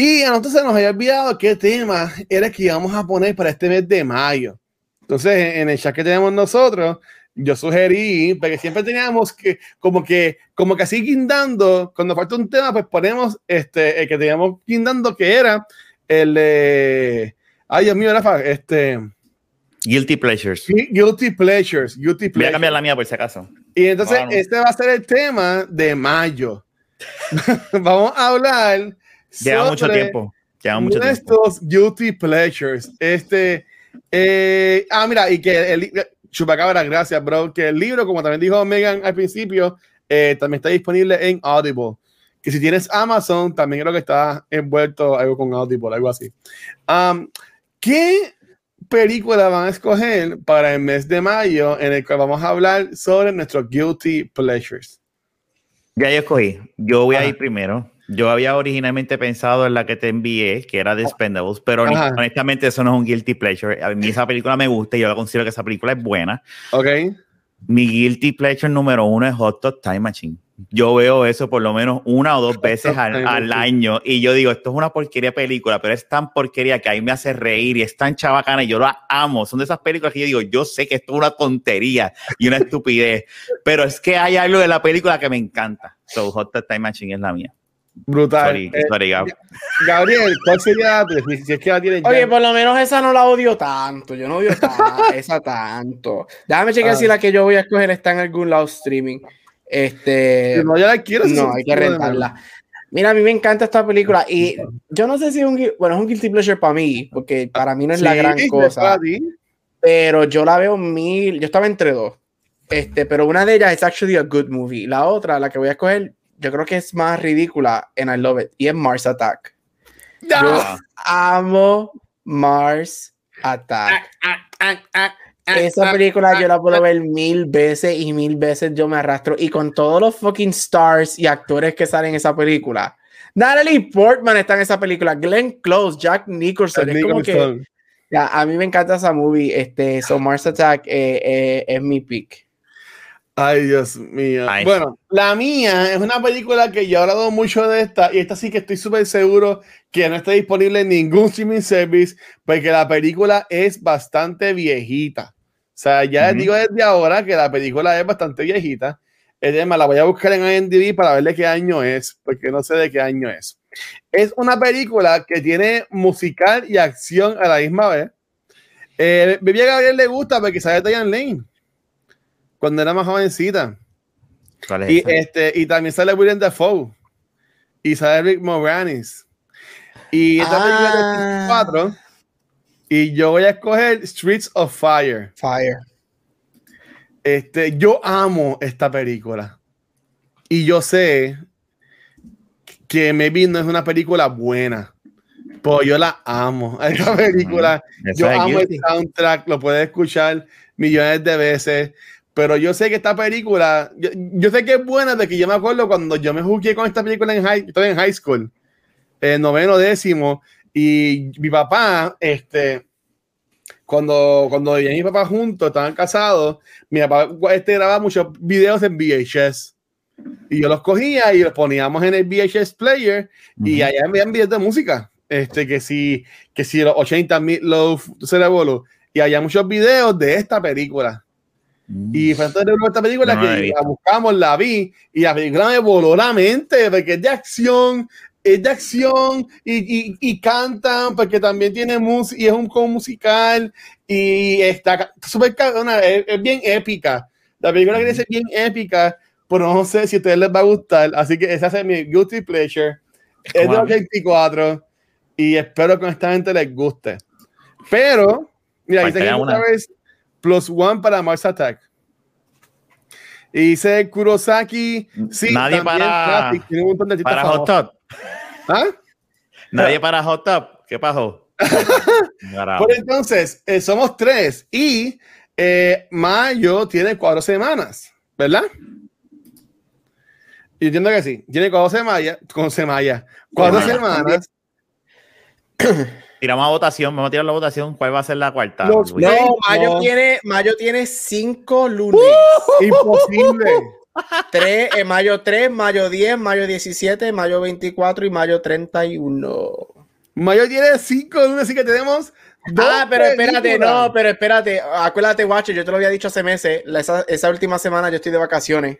Y nosotros se nos había olvidado qué tema era que íbamos a poner para este mes de mayo. Entonces, en el chat que tenemos nosotros, yo sugerí, porque siempre teníamos que, como que, como que así guindando, cuando falta un tema, pues ponemos este, el que teníamos guindando, que era el de, ay Dios mío, Rafa, este... Guilty Pleasures. Guilty Pleasures. Guilty Pleasures. Voy a cambiar la mía por si acaso. Y entonces, este va a ser el tema de mayo. Vamos a hablar Lleva mucho tiempo. Lleva mucho estos guilty pleasures. Este, eh, ah, mira, y que el Chupacabra, gracias, bro. Que el libro, como también dijo Megan al principio, eh, también está disponible en Audible. Que si tienes Amazon, también creo que está envuelto algo con Audible, algo así. Um, ¿Qué película van a escoger para el mes de mayo en el que vamos a hablar sobre nuestros guilty pleasures? Ya yo escogí. Yo voy a ir primero. Yo había originalmente pensado en la que te envié, que era The Expendables, pero honestamente eso no es un guilty pleasure. A mí esa película me gusta y yo la considero que esa película es buena. Ok. Mi guilty pleasure número uno es Hot Top Time Machine. Yo veo eso por lo menos una o dos veces al, año y yo digo, esto es una porquería película, pero es tan porquería que ahí me hace reír y es tan chabacana y yo la amo. Son de esas películas que yo digo, yo sé que esto es una tontería y una estupidez, pero es que hay algo de la película que me encanta. So Hot Top Time Machine es la mía. Brutal. Eh, Gabriel, ¿cuál sería si es que la tienes Oye, por lo menos esa no la odio tanto. Yo no odio esa tanto. Déjame chequear si ah. la que yo voy a escoger está en algún lado streaming. Este. No, ya la quiero. No, hay que rentarla. Mira, a mí me encanta esta película y yo no sé si es un, bueno, es un guilty pleasure para mí, porque para mí no es la gran cosa. Pero yo la veo mil, yo estaba entre dos. Este, pero una de ellas es actually a good movie. La otra, la que voy a escoger, yo creo que es más ridícula en I Love It y es Mars Attack. Yo amo Mars Attack. Esa película yo la puedo ver mil veces y mil veces yo me arrastro. Y con todos los fucking stars y actores que salen en esa película. Natalie Portman está en esa película. Glenn Close, Jack Nicholson. Es como que, a mí me encanta esa movie. Este, so Mars Attack eh, eh, es mi pick. Ay, Dios mío. Bueno, la mía es una película que yo he hablado mucho de esta y esta sí que estoy súper seguro que no está disponible en ningún streaming service porque la película es bastante viejita. O sea, ya les digo desde ahora que la película es bastante viejita. Es más, la voy a buscar en IMDb para ver de qué año es, porque no sé de qué año es. Es una película que tiene musical y acción a la misma vez. Eh, a Gabriel le gusta porque sale Diane Lane cuando era más jovencita. y, este, y también sale William Dafoe. Y sale Rick Moranis. Y esta película es 4. Y yo voy a escoger Streets of Fire. Fire. Este, yo amo esta película. Y yo sé que maybe no es una película buena. Pero yo la amo. Esta película, yo amo el soundtrack, lo puedes escuchar millones de veces. Pero yo sé que esta película, yo, sé que es buena de que yo me acuerdo cuando yo me jugué con esta película en high, estoy en high school, en noveno décimo, y mi papá, este, cuando, cuando y mi papá juntos estaban casados, mi papá este, grababa muchos videos en VHS. Y yo los cogía y los poníamos en el VHS player y allá envían videos de música. Este, que si, que si los 80 mil, los cerebros. Y había muchos videos de esta película. Y fue entonces de esta película que la buscamos, la vi y la película me voló la mente porque es de acción, es de acción y, y, y cantan porque también tiene música y es un musical y está súper es, es, bien épica. La película que es bien épica, pero no sé si a ustedes les va a gustar, así que esa es mi guilty pleasure. Es de 84 y espero que a esta gente les guste. Pero, mira, dice que una vez plus one para Mars Attack. Y dice Kurosaki, sí, nadie para, tiene un montón de para Hot Top. ¿Ah? Nadie para Hot Top. ¿Qué pasó? pues entonces, eh, somos tres y eh, mayo tiene cuatro semanas, ¿verdad? Yo entiendo que sí. Tiene cuatro semanas, con semana, cuatro semanas. Tiramos a votación, vamos a tirar la votación. ¿Cuál va a ser la cuarta? no, Mayo, Tiene, Mayo tiene cinco lunes. ¡Uh! Imposible. Tres, en mayo 3, mayo 10, mayo 17, mayo 24 y mayo 31. Mayo tiene cinco lunes, así que tenemos. ah, pero espérate, no, pero espérate. Acuérdate, Watcher, yo te lo había dicho hace meses. Esa, esa última semana yo estoy de vacaciones.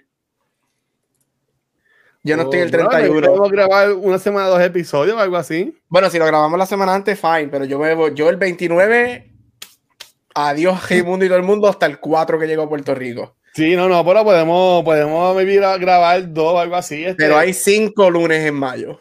Yo no estoy el 31. ¿Podemos grabar una semana, dos episodios o algo así? Bueno, si lo grabamos la semana antes, fine, pero yo me voy, yo el 29, adiós, mundo y todo el mundo, hasta el 4 que llegó a Puerto Rico. Sí, no, no, pero podemos, podemos grabar dos o algo así. Este. Pero hay cinco lunes en mayo.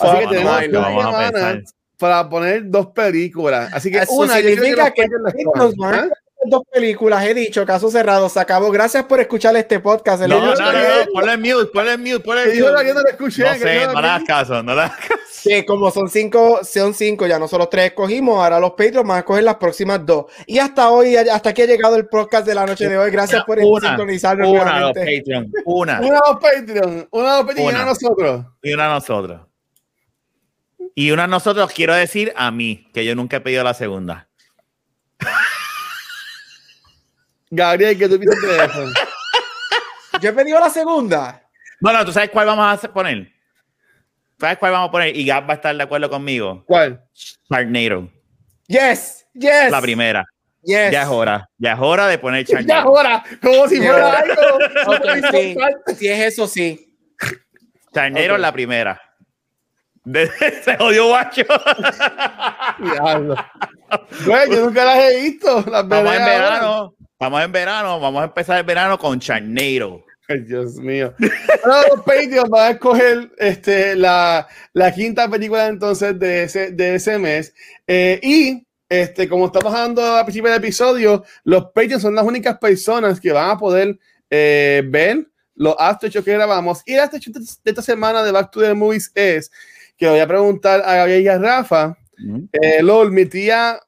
Así que tenemos dos semanas para poner dos películas. Así que Eso una significa que, que nos van dos películas, he dicho, caso cerrado, se acabó. Gracias por escuchar este podcast. No, no, no, no, ponle mute, ponle mute, ponle mute. Yo no lo escuché. No sé, no le das caso, no le das caso. Sí, como son cinco, son cinco, ya nosotros tres escogimos, ahora los Patreons van a coger las próximas dos. Y hasta hoy, hasta aquí ha llegado el podcast de la noche de hoy. Gracias por una, sintonizarnos. Una los Patreon, una. Una los Patreon, una los Patreon y una nosotros. Y una nosotros. Y una nosotros, quiero decir a mí, que yo nunca he pedido la segunda. Gabriel, ¿qué tú piensas de eso? Yo he pedido la segunda. Bueno, ¿tú sabes cuál vamos a poner? ¿Sabes cuál vamos a poner? Y Gab va a estar de acuerdo conmigo. ¿Cuál? Sharknado. Yes, yes. La primera. Yes. Ya es hora. Ya es hora de poner Sharknado. Ya es hora. Como si fuera algo. okay, sí. Si es eso, sí. Sharknado okay. la primera. se jodió guacho. Diablo. Bueno, yo nunca las he visto. Las vamos en verano. Vamos en verano. Vamos a empezar el verano con Charnero. Dios mío. Ahora los Patreons van a escoger este, la, la, quinta película entonces de ese, de ese mes. Eh, y este, como estamos hablando al principio del episodio, los Patreons son las únicas personas que van a poder eh, ver los aftershows que grabamos. Y el aftershow de esta semana de Back to the Movies es que voy a preguntar a Gabriel y a Rafa. eh, LOL, mi tía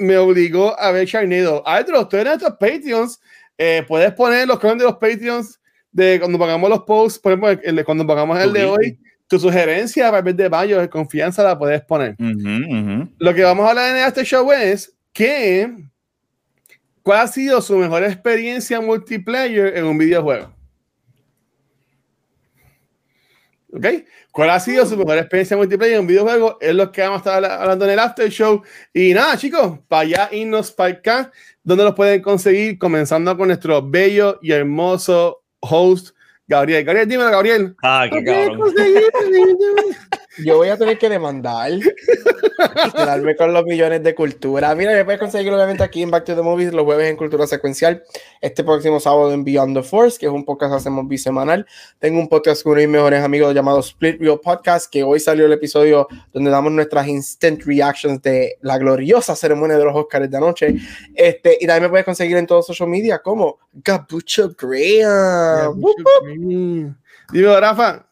me obligó a ver Sharknado. Aldro, tú eres nuestros Patreons. Eh, puedes poner los comments de los Patreons de cuando pagamos los posts, por ejemplo, el de cuando pagamos el de hoy. Tu sugerencia para el mes de mayo de confianza la puedes poner. Uh -huh, uh -huh. Lo que vamos a hablar en este show es que ¿cuál ha sido su mejor experiencia multiplayer en un videojuego? ¿Ok? ¿Cuál ha sido su mejor experiencia multiplayer en un videojuego? Es lo que vamos a estar hablando en el after show. Y nada, chicos, para allá irnos para acá, donde los pueden conseguir, comenzando con nuestro bello y hermoso host, Gabriel, Gabriel, dímelo, Gabriel. Ah, qué cabrón. Yo voy a tener que demandar. Quedarme con los millones de cultura. Mira, me puedes conseguir obviamente aquí en Back to the Movies los jueves en Cultura Secuencial. Este próximo sábado en Beyond the Force, que es un podcast que hacemos bisemanal. Tengo un podcast con uno de mis mejores amigos llamado Split Real Podcast, que hoy salió el episodio donde damos nuestras instant reactions de la gloriosa ceremonia de los Oscars de anoche. Este, y también me puedes conseguir en todos social media como Gabucho Graham. Dime, Rafa.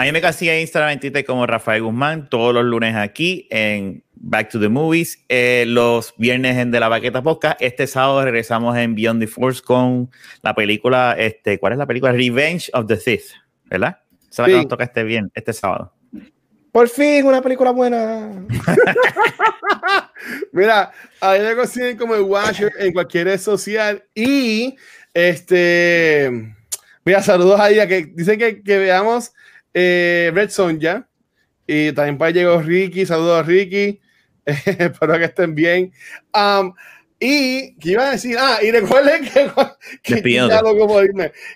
A mí me consigue en Instagram en Twitter como Rafael Guzmán todos los lunes aquí en Back to the Movies, eh, los viernes en De la Baqueta Podcast. Este sábado regresamos en Beyond the Force con la película, este, ¿cuál es la película? Revenge of the Sith, ¿verdad? Esa es la que nos toca este bien, este sábado. Por fin, una película buena. Mira, a mí me consiguen como el Watcher en cualquier red social y este. Mira, saludos a ella que dicen que, que veamos eh, Red Sonja. Y también para llegó Ricky. Saludos a Ricky. espero que estén bien. Um, y que iba a decir, ah, y recuerden que, que ya lo como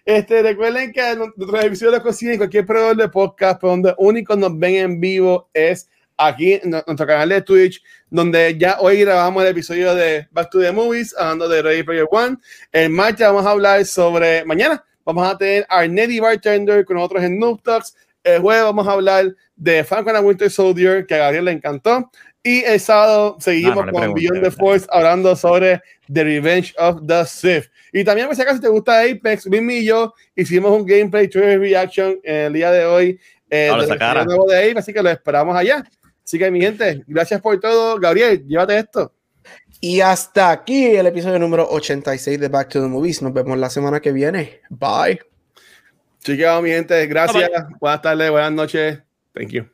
este, recuerden que nuestros episodios los consiguen en cualquier proveedor de podcast, pero donde único nos ven en vivo es aquí en nuestro canal de Twitch, donde ya hoy grabamos el episodio de Back to the Movies, hablando de Ready Player One. El martes vamos a hablar sobre, mañana vamos a tener a Nettie Bartender con nosotros en Noob Talks. El jueves vamos a hablar de Falcon and Winter Soldier, que a Gabriel le encantó. Y el sábado seguimos con Beyond the Force hablando sobre The Revenge of the Sith. Y también, pues, si acaso te gusta Apex, Mimi y yo hicimos un gameplay trailer reaction el día de hoy eh, de nuevo de Apex, así que lo esperamos allá. Así que, mi gente, gracias por todo. Gabriel, llévate esto. Y hasta aquí el episodio número 86 de Back to the Movies. Nos vemos la semana que viene. Bye. Chiqueo, mi gente, gracias. Buenas tardes, buenas noches. Thank you.